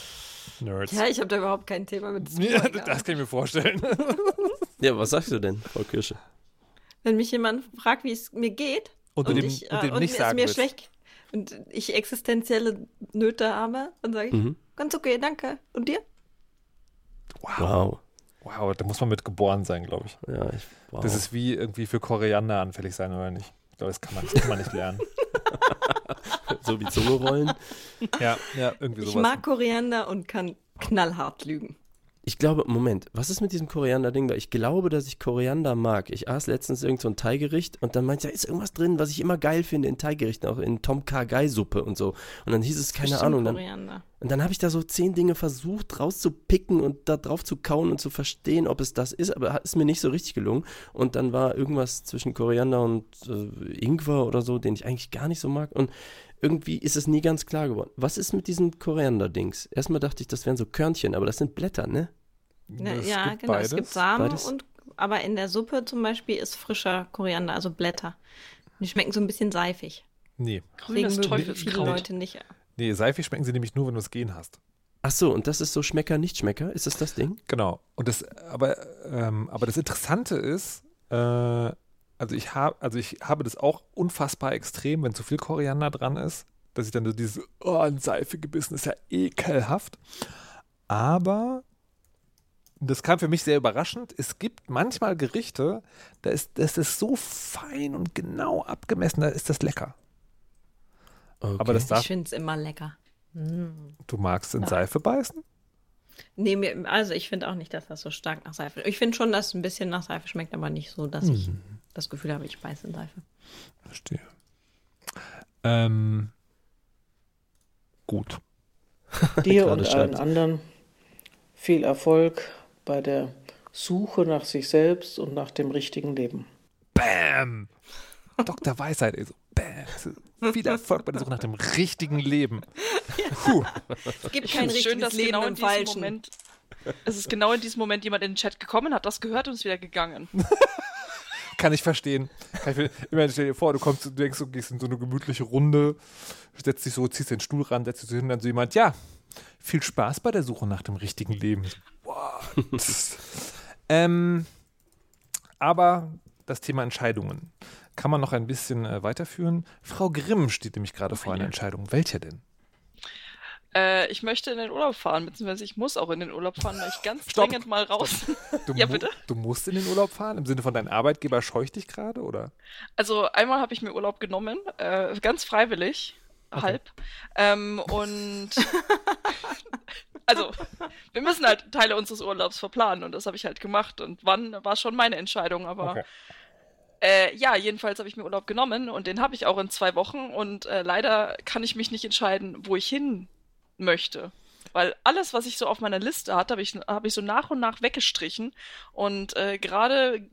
Nerds. Ja, ich habe da überhaupt kein Thema mit. Ja, das kann ich mir vorstellen. Ja, was sagst du denn, Frau Kirsche? Wenn mich jemand fragt, wie es mir geht Und du dem, ich, und dem äh, und nicht mir, sagen es mir willst. schlecht und ich existenzielle Nöte habe, dann sage ich, Mhm. ganz okay, danke. Und dir? Wow. Wow. wow, da muss man mit geboren sein, glaube ich. Ja, ich, wow. Das ist wie irgendwie für Koriander anfällig sein oder nicht. Ich glaube, das kann man, das kann man nicht lernen. so wie Zunge rollen. ja, ja, irgendwie Ich sowas. mag Koriander und kann knallhart lügen. Ich glaube, Moment, was ist mit diesem Koriander-Ding? Weil ich glaube, dass ich Koriander mag. Ich aß letztens irgend so ein Thai-Gericht und dann meinte er, ist irgendwas drin, was ich immer geil finde in Thai-Gerichten, auch in Tom Kha-Gai-Suppe und so. Und dann hieß es, keine Bestimmt Ahnung, dann, Koriander. und dann habe ich da so zehn Dinge versucht rauszupicken und da drauf zu kauen und zu verstehen, ob es das ist, aber ist mir nicht so richtig gelungen. Und dann war irgendwas zwischen Koriander und äh, Ingwer oder so, den ich eigentlich gar nicht so mag. Und irgendwie ist es nie ganz klar geworden. Was ist mit diesen Koriander-Dings? Erstmal dachte ich, das wären so Körnchen, aber das sind Blätter, ne? Ne, Es ja, genau. beides. Es gibt Samen Beides. und aber in der Suppe zum Beispiel ist frischer Koriander, also Blätter. Die schmecken so ein bisschen seifig. Nee, Grünes Deswegen mögen viele. Leute nicht. nee, seifig schmecken sie nämlich nur, wenn du es gehen hast. Ach so, und das ist so Schmecker, Nicht-Schmecker? Ist das das Ding? Genau. Und das, aber, ähm, aber das Interessante ist, äh, also ich habe, also ich habe das auch unfassbar extrem, wenn zu viel Koriander dran ist, dass ich dann so dieses, oh, in Seife gebissen ist ja ekelhaft. Aber das kam für mich sehr überraschend. Es gibt manchmal Gerichte, da ist, das ist so fein und genau abgemessen, da ist das lecker. Okay. Aber das darf, Ich finde es immer lecker. du magst in Seife beißen? Nee, mir, also ich finde auch nicht, dass das so stark nach Seife Ich finde schon, dass es ein bisschen nach Seife schmeckt, aber nicht so, dass ich das Gefühl habe, ich beiße in Seife. Verstehe. Ähm, gut. Dir und schreibt. allen anderen viel Erfolg bei der Suche nach sich selbst und nach dem richtigen Leben. Bam! Dr. Weisheit, ey, so bam. Viel Erfolg bei der Suche nach dem richtigen Leben. Puh. Es gibt Ich kein richtiges schön, dass Leben genau in im diesem Falschen. Moment, es ist genau in diesem Moment jemand in den Chat gekommen, hat das gehört und ist wieder gegangen. Kann ich verstehen. Kann ich, ver- immer stell dir vor, du kommst, du denkst, du gehst in so eine gemütliche Runde, setzt dich so, ziehst den Stuhl ran, setzt dich so hin, dann so jemand, ja, viel Spaß bei der Suche nach dem richtigen Leben. Ähm, aber das Thema Entscheidungen kann man noch ein bisschen äh, weiterführen. Frau Grimm steht nämlich gerade vor einer Entscheidung. Welche denn? Äh, ich möchte in den Urlaub fahren, beziehungsweise ich muss auch in den Urlaub fahren, weil ich ganz Stopp. dringend mal raus. Du, Ja, bitte? du musst in den Urlaub fahren? Im Sinne von dein Arbeitgeber scheucht dich gerade, oder? Also einmal habe ich mir Urlaub genommen, äh, ganz freiwillig, halb. Ähm, und also wir müssen halt Teile unseres Urlaubs verplanen und das habe ich halt gemacht. Und wann war schon meine Entscheidung, aber Okay. äh, ja, jedenfalls habe ich mir Urlaub genommen und den habe ich auch in zwei Wochen und äh, leider kann ich mich nicht entscheiden, wo ich hin möchte. Weil alles, was ich so auf meiner Liste hatte, habe ich, hab ich so nach und nach weggestrichen. Und äh, gerade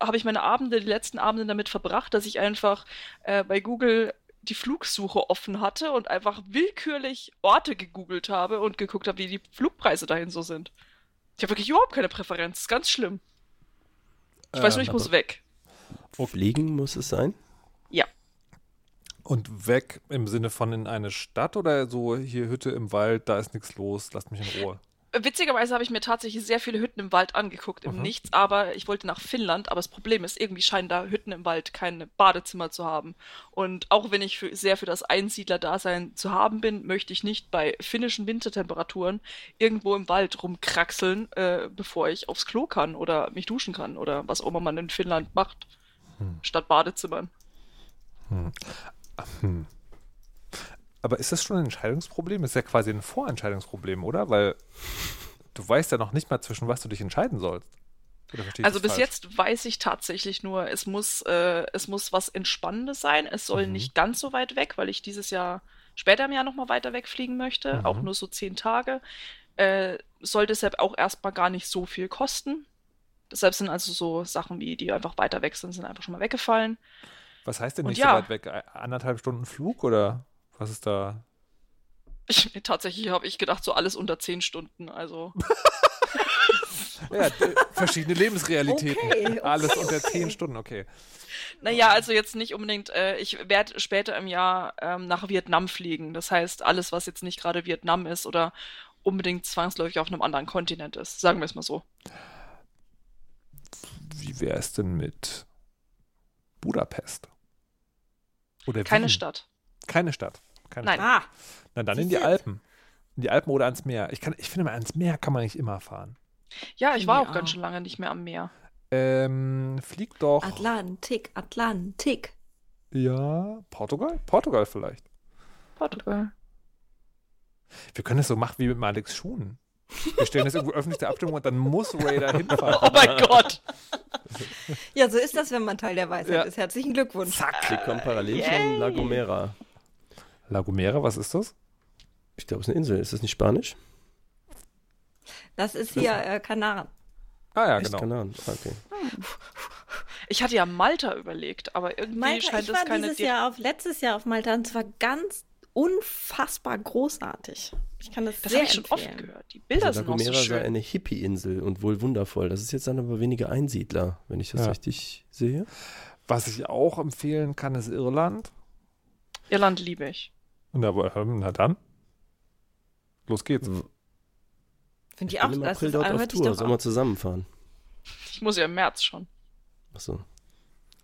habe ich meine Abende, die letzten Abende damit verbracht, dass ich einfach äh, bei Google die Flugsuche offen hatte und einfach willkürlich Orte gegoogelt habe und geguckt habe, wie die Flugpreise dahin so sind. Ich habe wirklich überhaupt keine Präferenz. Das ist ganz schlimm. Ich weiß nur, ich Ähm, muss weg. Fliegen muss es sein? Ja. Und weg im Sinne von in eine Stadt oder so hier Hütte im Wald, da ist nichts los, lasst mich in Ruhe. Witzigerweise habe ich mir tatsächlich sehr viele Hütten im Wald angeguckt, im Mhm. Nichts, aber ich wollte nach Finnland, aber das Problem ist, irgendwie scheinen da Hütten im Wald keine Badezimmer zu haben. Und auch wenn ich für, sehr für das Einsiedlerdasein zu haben bin, möchte ich nicht bei finnischen Wintertemperaturen irgendwo im Wald rumkraxeln, äh, bevor ich aufs Klo kann oder mich duschen kann oder was auch immer man in Finnland macht, statt Badezimmern. Hm. Aber ist das schon ein Entscheidungsproblem? Ist ja quasi ein Vorentscheidungsproblem, oder? Weil du weißt ja noch nicht mal, zwischen was du dich entscheiden sollst. Also bis falsch? jetzt weiß ich tatsächlich nur, es muss, äh, es muss was Entspannendes sein. Es soll Mhm. nicht ganz so weit weg, weil ich dieses Jahr später im Jahr nochmal weiter wegfliegen möchte. Mhm. Auch nur so zehn Tage. äh, soll deshalb auch erstmal gar nicht so viel kosten. Deshalb sind also so Sachen wie, die einfach weiter weg sind, sind einfach schon mal weggefallen. Was heißt denn nicht ja. so weit weg? Anderthalb Stunden Flug oder was ist da? Ich, tatsächlich habe ich gedacht, so alles unter 10 Stunden. Also, Ja, verschiedene Lebensrealitäten. Okay, okay, Alles unter zehn Stunden, okay. naja, also jetzt nicht unbedingt. Äh, ich werde später im Jahr ähm, nach Vietnam fliegen. Das heißt, alles, was jetzt nicht gerade Vietnam ist oder unbedingt zwangsläufig auf einem anderen Kontinent ist. Sagen wir es mal so. Wie wäre es denn mit Budapest? Oder Keine Wien? Stadt. Keine Stadt. Keine Nein. Stadt. Ah, Na dann in die? Alpen. In die Alpen oder ans Meer. Ich, kann, ich finde mal, ans Meer kann man nicht immer fahren. Ja, ich war Ja. auch ganz schön lange nicht mehr am Meer. Ähm, flieg doch. Atlantik, Atlantik. Ja, Portugal? Portugal vielleicht. Portugal. Wir können es so machen wie mit Alex Schuhen. Wir stellen das irgendwo öffentlich der Abstimmung und dann muss Ray da hinfahren. Oh mein Gott. Ja, so ist das, wenn man Teil der Weisheit Ja. ist. Herzlichen Glückwunsch. Zack. Wir kommen parallel von La Gomera. La Gomera, was ist das? Ich glaube, es ist eine Insel. Ist das nicht Spanisch? Das ist hier äh, Kanaren. Ah ja, Echt? genau. Ahnung. Ah, Okay. Ich hatte ja Malta überlegt, aber irgendwie Malta, scheint ich es war keine. dieses Di- Jahr auf, letztes Jahr auf Malta und es war ganz unfassbar großartig. Ich kann das, Das sehr habe ich schon oft empfehlen. gehört. Die Bilder Also sind auch so Gomera sei schön. eine Hippie-Insel und wohl wundervoll. Das ist jetzt dann aber weniger Einsiedler, wenn ich das Ja. richtig sehe. Was ich auch empfehlen kann, ist Irland. Irland liebe ich. Na, aber, ähm, na dann. Los geht's. Mhm. Finde ich bin auch, im April dort auf Tour. Sollen wir zusammenfahren? Ich muss ja im März schon. Achso.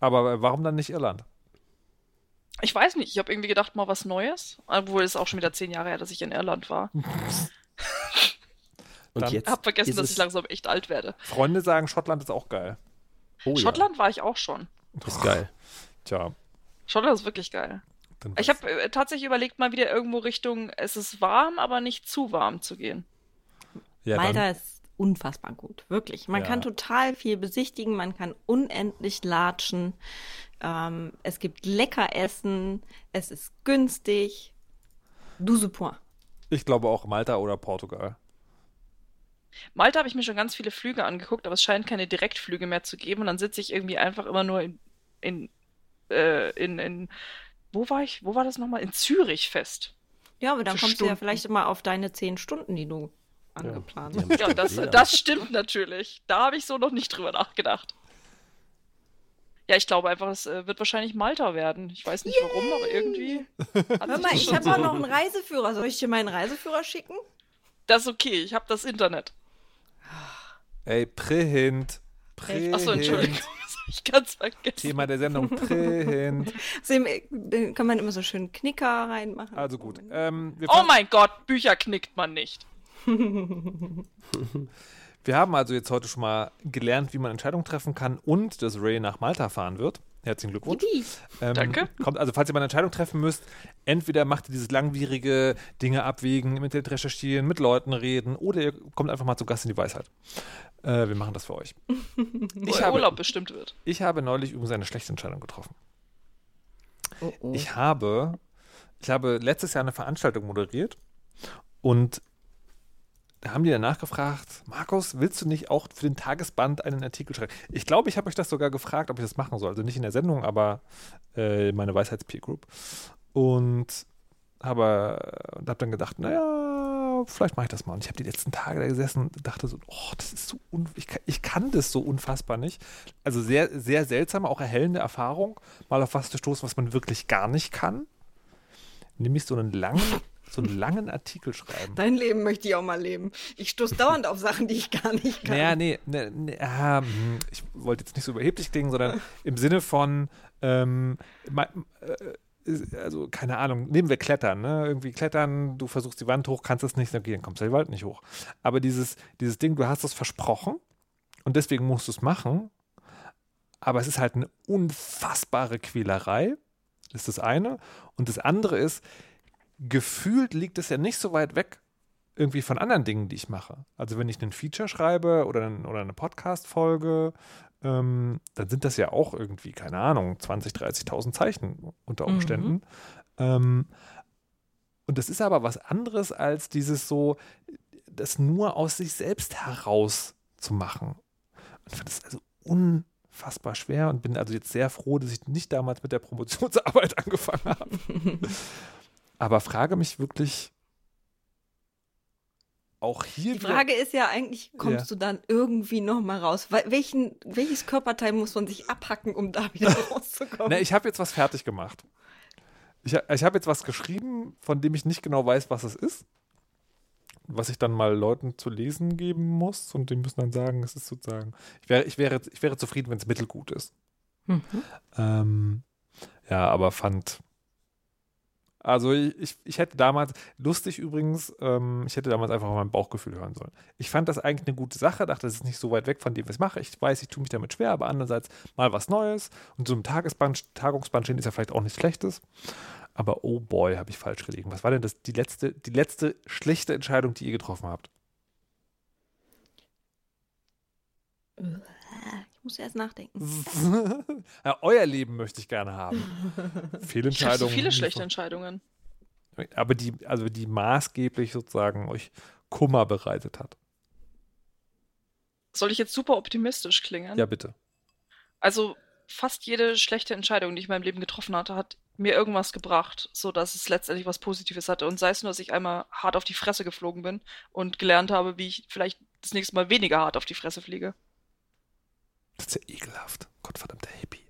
Aber äh, warum dann nicht Irland? Ich weiß nicht, ich habe irgendwie gedacht, mal was Neues. Obwohl es auch schon wieder zehn Jahre her, dass ich in Irland war. Und jetzt Hab vergessen, ist dass ich langsam echt alt werde. Freunde sagen, Schottland ist auch geil. Oh, ja, Schottland war ich auch schon. ist geil. Tja. Schottland ist wirklich geil. Ich habe äh, tatsächlich überlegt, mal wieder irgendwo Richtung, es ist warm, aber nicht zu warm zu gehen. ja, Malta dann, ist unfassbar gut, wirklich. Man Ja. kann total viel besichtigen, man kann unendlich latschen. Ähm, es gibt lecker Essen, es ist günstig. Douze point. ich glaube auch Malta oder Portugal. Malta habe ich mir schon ganz viele Flüge angeguckt, aber es scheint keine Direktflüge mehr zu geben. Und dann sitze ich irgendwie einfach immer nur in, in, äh, in, in, wo war ich? Wo war das nochmal? In Zürich fest. Ja, aber dann Für kommst du ja Stunden. vielleicht immer auf deine zehn Stunden, die du angeplant haben Ja, das, Ja. das stimmt natürlich. Da habe ich so noch nicht drüber nachgedacht. Ja, ich glaube einfach, es äh, wird wahrscheinlich Malta werden. Ich weiß nicht warum, aber irgendwie. Hör mal, ich habe so- auch noch einen Reiseführer. Soll ich dir meinen Reiseführer schicken? Das ist okay, ich habe das Internet. Ey, Print. Print. Achso, Entschuldigung. Das habe ich ganz vergessen. Thema der Sendung Print. Außerdem äh, kann man immer so schön Knicker reinmachen. Also gut. Ähm, wir, Oh mein Gott, Bücher knickt man nicht. wir haben also jetzt heute schon mal gelernt, wie man Entscheidungen treffen kann und dass Ray nach Malta fahren wird. Herzlichen Glückwunsch. Ähm, Danke. Kommt, also, falls ihr mal eine Entscheidung treffen müsst, entweder macht ihr dieses langwierige Dinge abwägen, im Internet recherchieren, mit Leuten reden oder ihr kommt einfach mal zu Gast in die Weisheit. Äh, wir machen das für euch. Wo Ich habe, Urlaub bestimmt wird. ich habe neulich übrigens eine schlechte Entscheidung getroffen. Oh, oh. Ich habe, ich habe letztes Jahr eine Veranstaltung moderiert und da haben die danach gefragt, Markus, willst du nicht auch für den Tagesband einen Artikel schreiben? Ich glaube, ich habe euch das sogar gefragt, ob ich das machen soll. Also nicht in der Sendung, aber äh, meine Weisheits-Peer Group. Und habe hab dann gedacht, naja, vielleicht mache ich das mal. Und ich habe die letzten Tage da gesessen und dachte so, oh, das ist so, un ich, kann, ich kann das so unfassbar nicht. Also sehr, sehr seltsame, auch erhellende Erfahrung, mal auf was zu stoßen, was man wirklich gar nicht kann. Nämlich so einen langen, so einen langen Artikel schreiben. Dein Leben möchte ich auch mal leben. Ich stoße dauernd auf Sachen, die ich gar nicht kann. Naja, nee, nee, nee ah, hm, ich wollte jetzt nicht so überheblich klingen, sondern im Sinne von, ähm, äh, also keine Ahnung, nehmen wir Klettern, ne? Irgendwie klettern, du versuchst die Wand hoch, kannst es nicht, okay, dann kommst du den Wald nicht hoch. Aber dieses, dieses Ding, du hast es versprochen und deswegen musst du es machen, aber es ist halt eine unfassbare Quälerei, das ist das eine. Und das andere ist, gefühlt liegt es ja nicht so weit weg irgendwie von anderen Dingen, die ich mache. Also wenn ich einen Feature schreibe oder, ein, oder eine Podcast-Folge, ähm, dann sind das ja auch irgendwie, keine Ahnung, 20, 30.000 Zeichen unter Umständen. Ähm, und das ist aber was anderes als dieses so, das nur aus sich selbst heraus zu machen. Und ich fand das also unfassbar schwer und bin also jetzt sehr froh, dass ich nicht damals mit der Promotionsarbeit angefangen habe. Aber frage mich wirklich auch hier. Die Frage ist ja eigentlich, kommst Ja. du dann irgendwie noch mal raus? Wel- Welchen, welches Körperteil muss man sich abhacken, um da wieder rauszukommen? Na, ich habe jetzt was fertig gemacht. Ich, ich habe jetzt was geschrieben, von dem ich nicht genau weiß, was es ist. Was ich dann mal Leuten zu lesen geben muss und die müssen dann sagen, es ist sozusagen. Ich wäre, ich wäre, ich wäre zufrieden, wenn es mittelgut ist. Mhm. Ähm, ja, aber fand. Also ich, ich, hätte damals, lustig übrigens, ähm, ich hätte damals einfach mein Bauchgefühl hören sollen. Ich fand das eigentlich eine gute Sache, dachte, das ist nicht so weit weg von dem, was ich mache. Ich weiß, ich tue mich damit schwer, aber andererseits mal was Neues und so ein Tagesband, Tagungsband stehen ist ja vielleicht auch nichts Schlechtes. Aber oh boy, habe ich falsch gelegen. Was war denn das, die letzte, die letzte schlechte Entscheidung, die ihr getroffen habt? Ich muss erst nachdenken. ja, euer Leben möchte ich gerne haben. Ich habe so Fehlentscheidungen. viele schlechte Entscheidungen. aber die, also die maßgeblich sozusagen euch Kummer bereitet hat. Soll ich jetzt super optimistisch klingen? Ja, bitte. Also fast jede schlechte Entscheidung, die ich in meinem Leben getroffen hatte, hat mir irgendwas gebracht, so dass es letztendlich was Positives hatte. Und sei es nur, dass ich einmal hart auf die Fresse geflogen bin und gelernt habe, wie ich vielleicht das nächste Mal weniger hart auf die Fresse fliege. Das ist ja ekelhaft. Gottverdammter Hippie.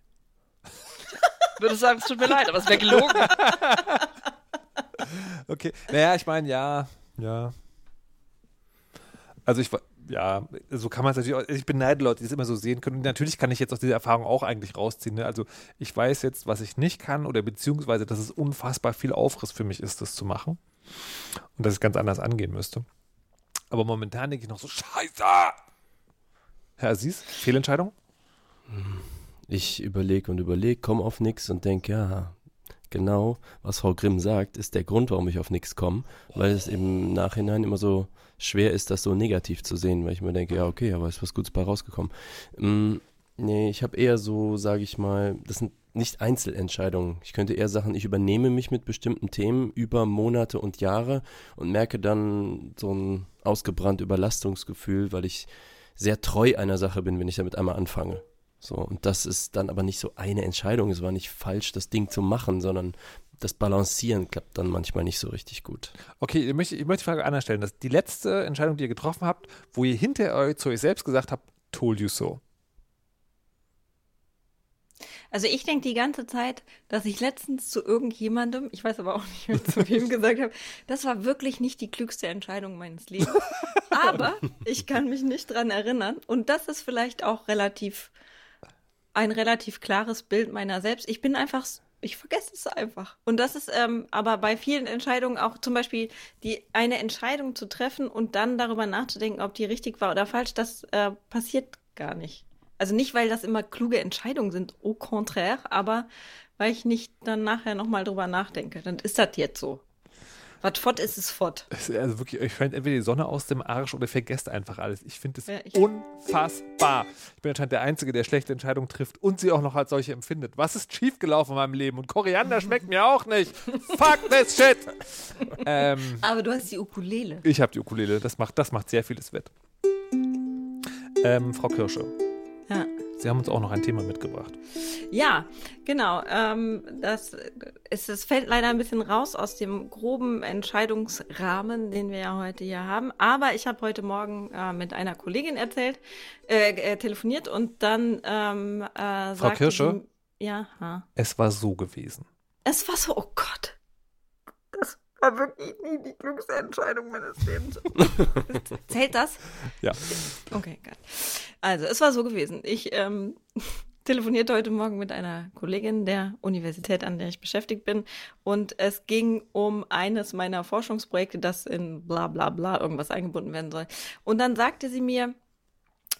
Würde sagen, es tut mir leid, aber es wäre gelogen. Okay. Naja, ich meine, ja, ja. Also ich war, ja, so kann man es natürlich auch, ich beneide Leute, die es immer so sehen können. Und natürlich kann ich jetzt aus dieser Erfahrung auch eigentlich rausziehen. Ne? Also ich weiß jetzt, was ich nicht kann oder beziehungsweise, dass es unfassbar viel Aufriss für mich ist, das zu machen. Und dass ich ganz anders angehen müsste. Aber momentan denke ich noch so, scheiße! Herr Aziz, Fehlentscheidung? Ich überlege und überlege, komme auf nichts und denke, ja, genau, was Frau Grimm sagt, ist der Grund, warum ich auf nichts komme, weil es im Nachhinein immer so schwer ist, das so negativ zu sehen, weil ich mir denke, ja, okay, aber ist was Gutes bei rausgekommen. Mm, nee, ich habe eher so, sage ich mal, das sind nicht Einzelentscheidungen. Ich könnte eher sagen, ich übernehme mich mit bestimmten Themen über Monate und Jahre und merke dann so ein ausgebrannt Überlastungsgefühl, weil ich sehr treu einer Sache bin, wenn ich damit einmal anfange. So, und das ist dann aber nicht so eine Entscheidung. Es war nicht falsch, das Ding zu machen, sondern das Balancieren klappt dann manchmal nicht so richtig gut. Okay, ich möchte, ich möchte die Frage anders stellen. Das die letzte Entscheidung, die ihr getroffen habt, wo ihr hinter euch zu euch selbst gesagt habt, told you so. Also ich denke die ganze Zeit, dass ich letztens zu irgendjemandem, ich weiß aber auch nicht mehr zu wem gesagt habe, das war wirklich nicht die klügste Entscheidung meines Lebens. Aber ich kann mich nicht dran erinnern. Und das ist vielleicht auch relativ ein relativ klares Bild meiner selbst. Ich bin einfach, ich vergesse es einfach. Und das ist ähm, aber bei vielen Entscheidungen auch zum Beispiel die eine Entscheidung zu treffen und dann darüber nachzudenken, ob die richtig war oder falsch, das äh, passiert gar nicht. Also nicht, weil das immer kluge Entscheidungen sind, au contraire, aber weil ich nicht dann nachher nochmal drüber nachdenke. Dann ist das jetzt so. Was fort ist, ist fort. Also wirklich, euch scheint entweder die Sonne aus dem Arsch oder vergesst einfach alles. Ich finde es Ja, unfassbar. Ich bin anscheinend der Einzige, der schlechte Entscheidungen trifft und sie auch noch als solche empfindet. Was ist schiefgelaufen in meinem Leben? Und Koriander schmeckt mir auch nicht. Fuck this shit. ähm, Aber du hast die Ukulele. ich habe die Ukulele. Das macht, das macht sehr vieles wett. Ähm, Frau Kirsche, Ja. Sie haben uns auch noch ein Thema mitgebracht. Ja, genau. Ähm, das, ist, es fällt leider ein bisschen raus aus dem groben Entscheidungsrahmen, den wir ja heute hier haben. Aber ich habe heute Morgen äh, mit einer Kollegin erzählt, äh, äh, telefoniert und dann ähm, äh, Frau sagte Kirsche? Sie, ja, ha. Es war so gewesen. Es war so, oh Gott. War wirklich nie die klügste Entscheidung meines Lebens. Zählt das? Ja. Okay, geil. Also, es war so gewesen. Ich ähm, telefonierte heute Morgen mit einer Kollegin der Universität, an der ich beschäftigt bin. Und es ging um eines meiner Forschungsprojekte, das in bla bla bla irgendwas eingebunden werden soll. Und dann sagte sie mir,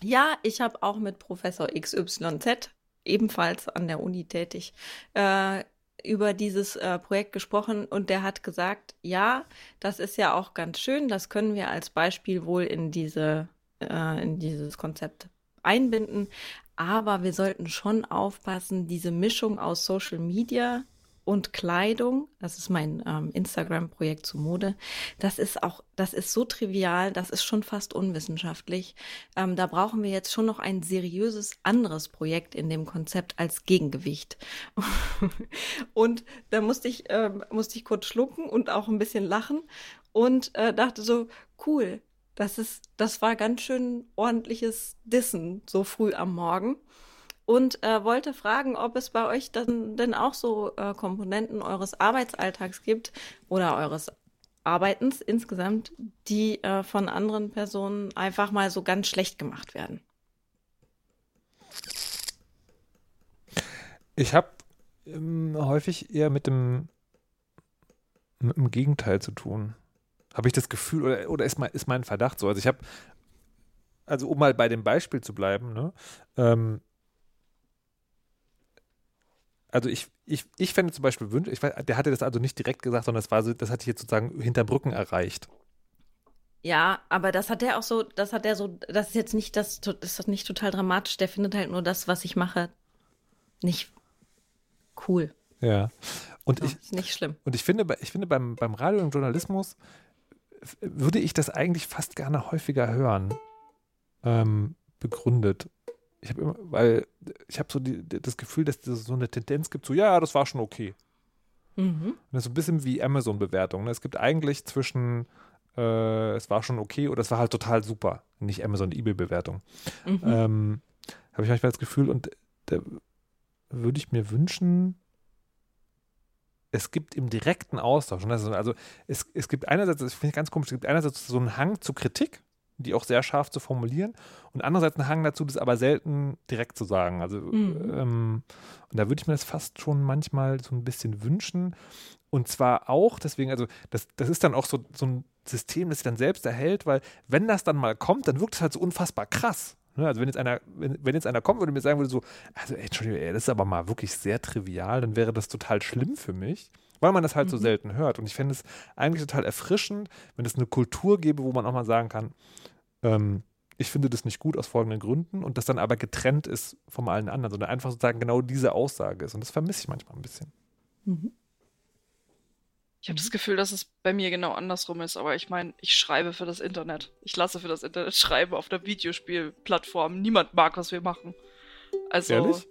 ja, ich habe auch mit Professor XYZ, ebenfalls an der Uni tätig, äh, über dieses äh, Projekt gesprochen und der hat gesagt, ja, das ist ja auch ganz schön, das können wir als Beispiel wohl in diese äh, in dieses Konzept einbinden, aber wir sollten schon aufpassen, diese Mischung aus Social Media und Kleidung. Das ist mein ähm, Instagram-Projekt zu Mode. Das ist auch, das ist so trivial, das ist schon fast unwissenschaftlich. Ähm, da brauchen wir jetzt schon noch ein seriöses anderes Projekt in dem Konzept als Gegengewicht. und da musste ich, äh, musste ich kurz schlucken und auch ein bisschen lachen und äh, dachte so, cool, das ist, das war ganz schön ordentliches Dissen so früh am Morgen und äh, wollte fragen, ob es bei euch dann denn auch so äh, Komponenten eures Arbeitsalltags gibt oder eures Arbeitens insgesamt, die äh, von anderen Personen einfach mal so ganz schlecht gemacht werden. Ich habe ähm, häufig eher mit dem, mit dem Gegenteil zu tun. Habe ich das Gefühl, oder, oder ist, mein, ist mein Verdacht so? Also ich habe, also um mal bei dem Beispiel zu bleiben, ne, ähm, also ich, ich, ich fände zum Beispiel wünsch, ich weiß, der hatte das also nicht direkt gesagt, sondern das war so, das hatte ich jetzt sozusagen hinter Brücken erreicht. Ja, aber das hat der auch so, das hat der so, das ist jetzt nicht das, das ist nicht total dramatisch, der findet halt nur das, was ich mache, nicht cool. Ja. Und So, ich, ist nicht schlimm. und ich finde, ich finde beim, beim Radio und Journalismus würde ich das eigentlich fast gerne häufiger hören. Ähm, begründet. Ich habe immer, weil ich habe so die, das Gefühl, dass es so eine Tendenz gibt, so ja, das war schon okay. Mhm. Und das ist so ein bisschen wie Amazon-Bewertung. Ne? Es gibt eigentlich zwischen äh, es war schon okay oder es war halt total super. Nicht Amazon, eBay-Bewertung. Mhm. Ähm, Habe ich manchmal das Gefühl und da würde ich mir wünschen, es gibt im direkten Austausch. ist- Also es, es gibt einerseits, das finde ich ganz komisch, es gibt einerseits so einen Hang zu Kritik, die auch sehr scharf zu formulieren, und andererseits einen Hang dazu, das aber selten direkt zu sagen. Also Mhm. ähm, und da würde ich mir das fast schon manchmal so ein bisschen wünschen. Und zwar auch, deswegen, also das, das ist dann auch so, so ein System, das sich dann selbst erhält, weil wenn das dann mal kommt, dann wirkt es halt so unfassbar krass. Ne? Also wenn jetzt einer, wenn, wenn jetzt einer kommt und mir sagen würde, so, also ey, Entschuldigung, ey, das ist aber mal wirklich sehr trivial, dann wäre das total schlimm für mich, weil man das halt so Mhm. selten hört. Und ich fände es eigentlich total erfrischend, wenn es eine Kultur gäbe, wo man auch mal sagen kann, ähm, ich finde das nicht gut aus folgenden Gründen und das dann aber getrennt ist von allen anderen, sondern einfach sozusagen genau diese Aussage ist. Und das vermisse ich manchmal ein bisschen. Mhm. Ich habe das Gefühl, dass es bei mir genau andersrum ist, aber ich meine, ich schreibe für das Internet. Ich lasse für das Internet schreiben auf der Videospielplattform. Niemand mag, was wir machen. Also. Ehrlich?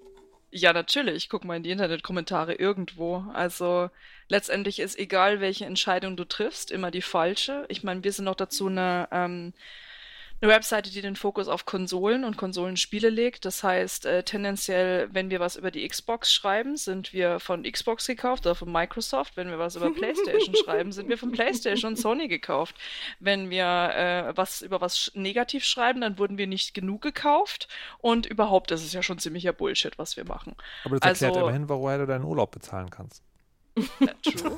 Ja, natürlich. Guck mal in die Internetkommentare irgendwo. Also letztendlich ist egal, welche Entscheidung du triffst, immer die falsche. Ich meine, wir sind noch dazu eine, ähm, eine Webseite, die den Fokus auf Konsolen und Konsolenspiele legt. Das heißt, äh, tendenziell, wenn wir was über die Xbox schreiben, sind wir von Xbox gekauft oder von Microsoft. Wenn wir was über PlayStation schreiben, sind wir von PlayStation und Sony gekauft. Wenn wir äh, was über was sch negativ schreiben, dann wurden wir nicht genug gekauft. Und überhaupt ist es ja schon ziemlicher Bullshit, was wir machen. Aber das erklärt Also- immerhin, warum du deinen Urlaub bezahlen kannst. True.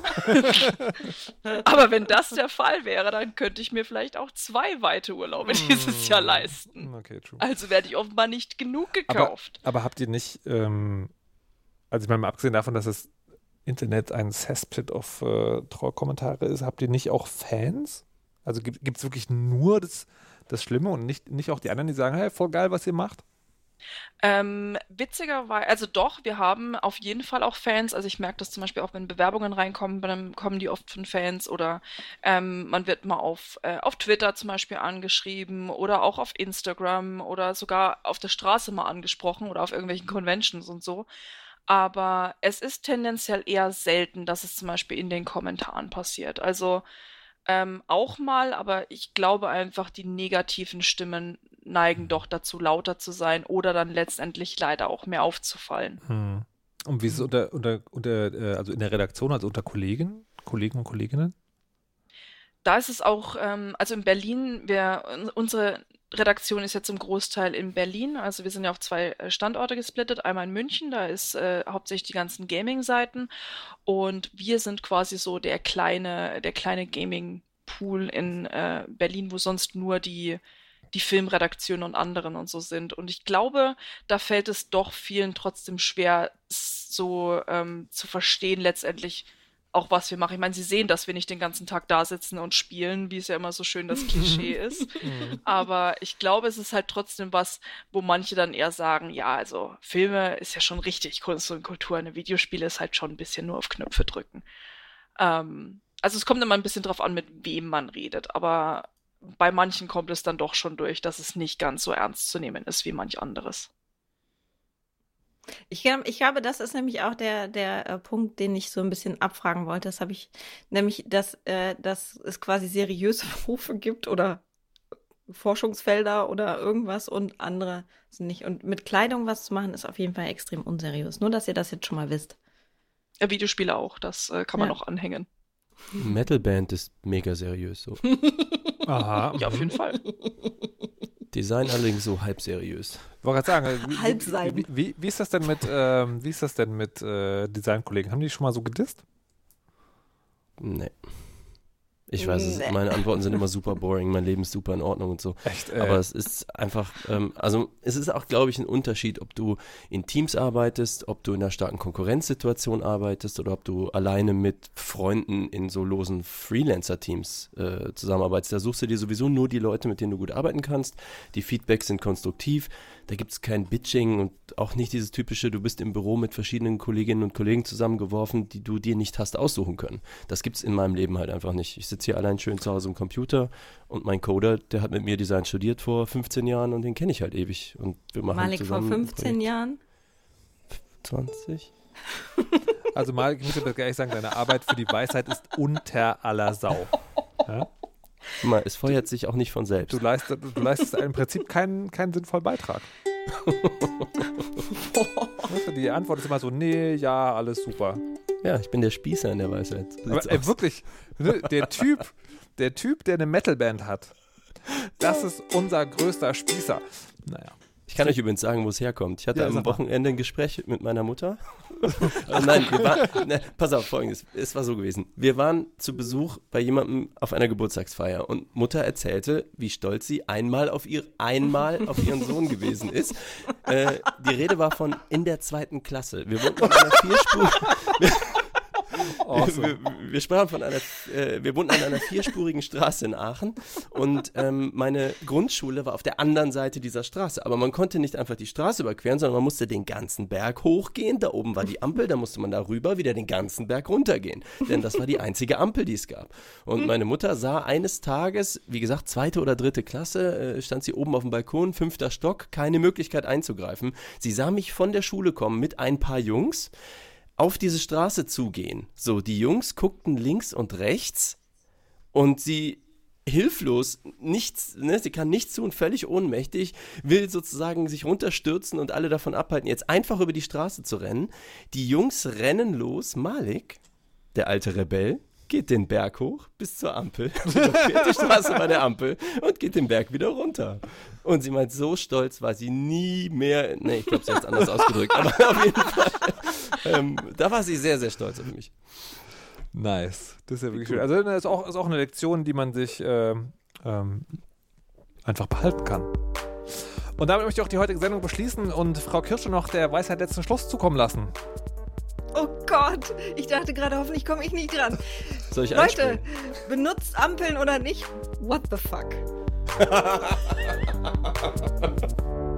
Aber wenn das der Fall wäre, dann könnte ich mir vielleicht auch zwei weite Urlaube dieses Jahr leisten. Okay, true. Also werde ich offenbar nicht genug Aber, gekauft. aber habt ihr nicht, ähm, also ich meine, mal abgesehen davon, dass das Internet ein Cesspit auf äh, Trollkommentare ist, habt ihr nicht auch Fans? Also gibt es wirklich nur das, das Schlimme und nicht, nicht auch die anderen, die sagen, hey, voll geil, was ihr macht? Ähm, witzigerweise, also doch, wir haben auf jeden Fall auch Fans. Also ich merke das zum Beispiel auch, wenn Bewerbungen reinkommen, dann kommen die oft von Fans oder ähm, man wird mal auf, äh, auf Twitter zum Beispiel angeschrieben oder auch auf Instagram oder sogar auf der Straße mal angesprochen oder auf irgendwelchen Conventions und so. Aber es ist tendenziell eher selten, dass es zum Beispiel in den Kommentaren passiert. Also ähm, auch mal, aber ich glaube einfach, die negativen Stimmen neigen doch dazu, lauter zu sein oder dann letztendlich leider auch mehr aufzufallen. Hm. Und wie ist es unter, unter, unter äh, also in der Redaktion, also unter Kollegen, Kollegen und Kolleginnen? Da ist es auch, ähm, also in Berlin, wir, un- unsere Redaktion ist jetzt zum Großteil in Berlin. Also wir sind ja auf zwei äh, Standorte gesplittet. Einmal in München, da ist äh, hauptsächlich die ganzen Gaming-Seiten. Und wir sind quasi so der kleine, der kleine Gaming-Pool in äh, Berlin, wo sonst nur die, die Filmredaktion und anderen und so sind. Und ich glaube, da fällt es doch vielen trotzdem schwer, so ähm, zu verstehen letztendlich, auch was wir machen. Ich meine, sie sehen, dass wir nicht den ganzen Tag da sitzen und spielen, wie es ja immer so schön das Klischee ist. Aber ich glaube, es ist halt trotzdem was, wo manche dann eher sagen, ja, also Filme ist ja schon richtig Kunst und Kultur, eine Videospiele ist halt schon ein bisschen nur auf Knöpfe drücken. Ähm, also es kommt immer ein bisschen drauf an, mit wem man redet, aber bei manchen kommt es dann doch schon durch, dass es nicht ganz so ernst zu nehmen ist wie manch anderes. Ich, ich glaube, das ist nämlich auch der, der äh, Punkt, den ich so ein bisschen abfragen wollte. Das habe ich, nämlich, dass, äh, dass es quasi seriöse Berufe gibt oder Forschungsfelder oder irgendwas und andere sind nicht. Und mit Kleidung was zu machen, ist auf jeden Fall extrem unseriös. Nur, dass ihr das jetzt schon mal wisst. Ja, Videospiele auch, das äh, kann man Ja. noch anhängen. Metalband ist mega seriös so. Aha. Ja, auf jeden Fall. Design allerdings so halb seriös. Ich wollte gerade sagen, wie, Halb sein. wie, wie, wie ist das denn mit, ähm, wie ist das denn mit äh, Designkollegen? Haben die schon mal so gedisst? Nee. Ich weiß es, Nee. meine Antworten sind immer super boring, mein Leben ist super in Ordnung und so. Echt? Äh, Aber es ist einfach, ähm, also es ist auch, glaube ich, ein Unterschied, ob du in Teams arbeitest, ob du in einer starken Konkurrenzsituation arbeitest oder ob du alleine mit Freunden in so losen Freelancer-Teams äh, zusammenarbeitest. Da suchst du dir sowieso nur die Leute, mit denen du gut arbeiten kannst. Die Feedbacks sind konstruktiv. Da gibt es kein Bitching und auch nicht dieses typische, du bist im Büro mit verschiedenen Kolleginnen und Kollegen zusammengeworfen, die du dir nicht hast aussuchen können. Das gibt es in meinem Leben halt einfach nicht. Ich sitze hier allein schön zu Hause am Computer und mein Coder, der hat mit mir Design studiert vor 15 Jahren und den kenne ich halt ewig. Und wir machen Malik vor zusammen ein 15 Projekt. Jahren. 20? also mal, ich muss dir ehrlich sagen, deine Arbeit für die Weisheit ist unter aller Sau. Ja? Guck mal, es feuert sich auch nicht von selbst. Du, leistest, du leistest im Prinzip keinen, keinen sinnvollen Beitrag. Die Antwort ist immer so, nee, ja, alles super. Ja, ich bin der Spießer in der Weisheit. Aber ey, wirklich, ne, der Typ, der Typ, der eine Metalband hat, das ist unser größter Spießer. Naja. Ich kann euch übrigens sagen, wo es herkommt. Ich hatte Ja, am. Wochenende ein Gespräch mit meiner Mutter. also nein, wir waren, ne, pass auf, folgendes. Es war so gewesen. Wir waren zu Besuch bei jemandem auf einer Geburtstagsfeier und Mutter erzählte, wie stolz sie einmal auf ihr, einmal auf ihren Sohn gewesen ist. Äh, die Rede war von in der zweiten Klasse. Wir wohnten in einer Vierspur, Awesome. wir, wir sprachen von einer, äh, wir wohnten an einer vierspurigen Straße in Aachen und ähm, meine Grundschule war auf der anderen Seite dieser Straße. Aber man konnte nicht einfach die Straße überqueren, sondern man musste den ganzen Berg hochgehen. Da oben war die Ampel, da musste man da rüber wieder den ganzen Berg runtergehen. Denn das war die einzige Ampel, die es gab. Und meine Mutter sah eines Tages, wie gesagt, zweite oder dritte Klasse, äh, stand sie oben auf dem Balkon, fünfter Stock, keine Möglichkeit einzugreifen. Sie sah mich von der Schule kommen mit ein paar Jungs auf diese Straße zugehen. So, die Jungs guckten links und rechts und sie hilflos, nichts, ne, sie kann nichts tun, völlig ohnmächtig, will sozusagen sich runterstürzen und alle davon abhalten, jetzt einfach über die Straße zu rennen. Die Jungs rennen los, Malik, der alte Rebell, geht den Berg hoch bis zur Ampel, überquert die Straße bei der Ampel und geht den Berg wieder runter. Und sie meint, so stolz war sie nie mehr, ne, ich glaube, sie hat es anders ausgedrückt, aber auf jeden Fall, ähm, da war sie sehr, sehr stolz auf mich. Nice. Das ist ja wirklich schön. Also das ist auch, ist auch eine Lektion, die man sich ähm, ähm, einfach behalten kann. Und damit möchte ich auch die heutige Sendung beschließen und Frau Kirsche noch der Weisheit letzten Schluss zukommen lassen. Oh Gott, ich dachte gerade, hoffentlich komme ich nicht dran. Soll ich Leute, benutzt Ampeln oder nicht? What the fuck?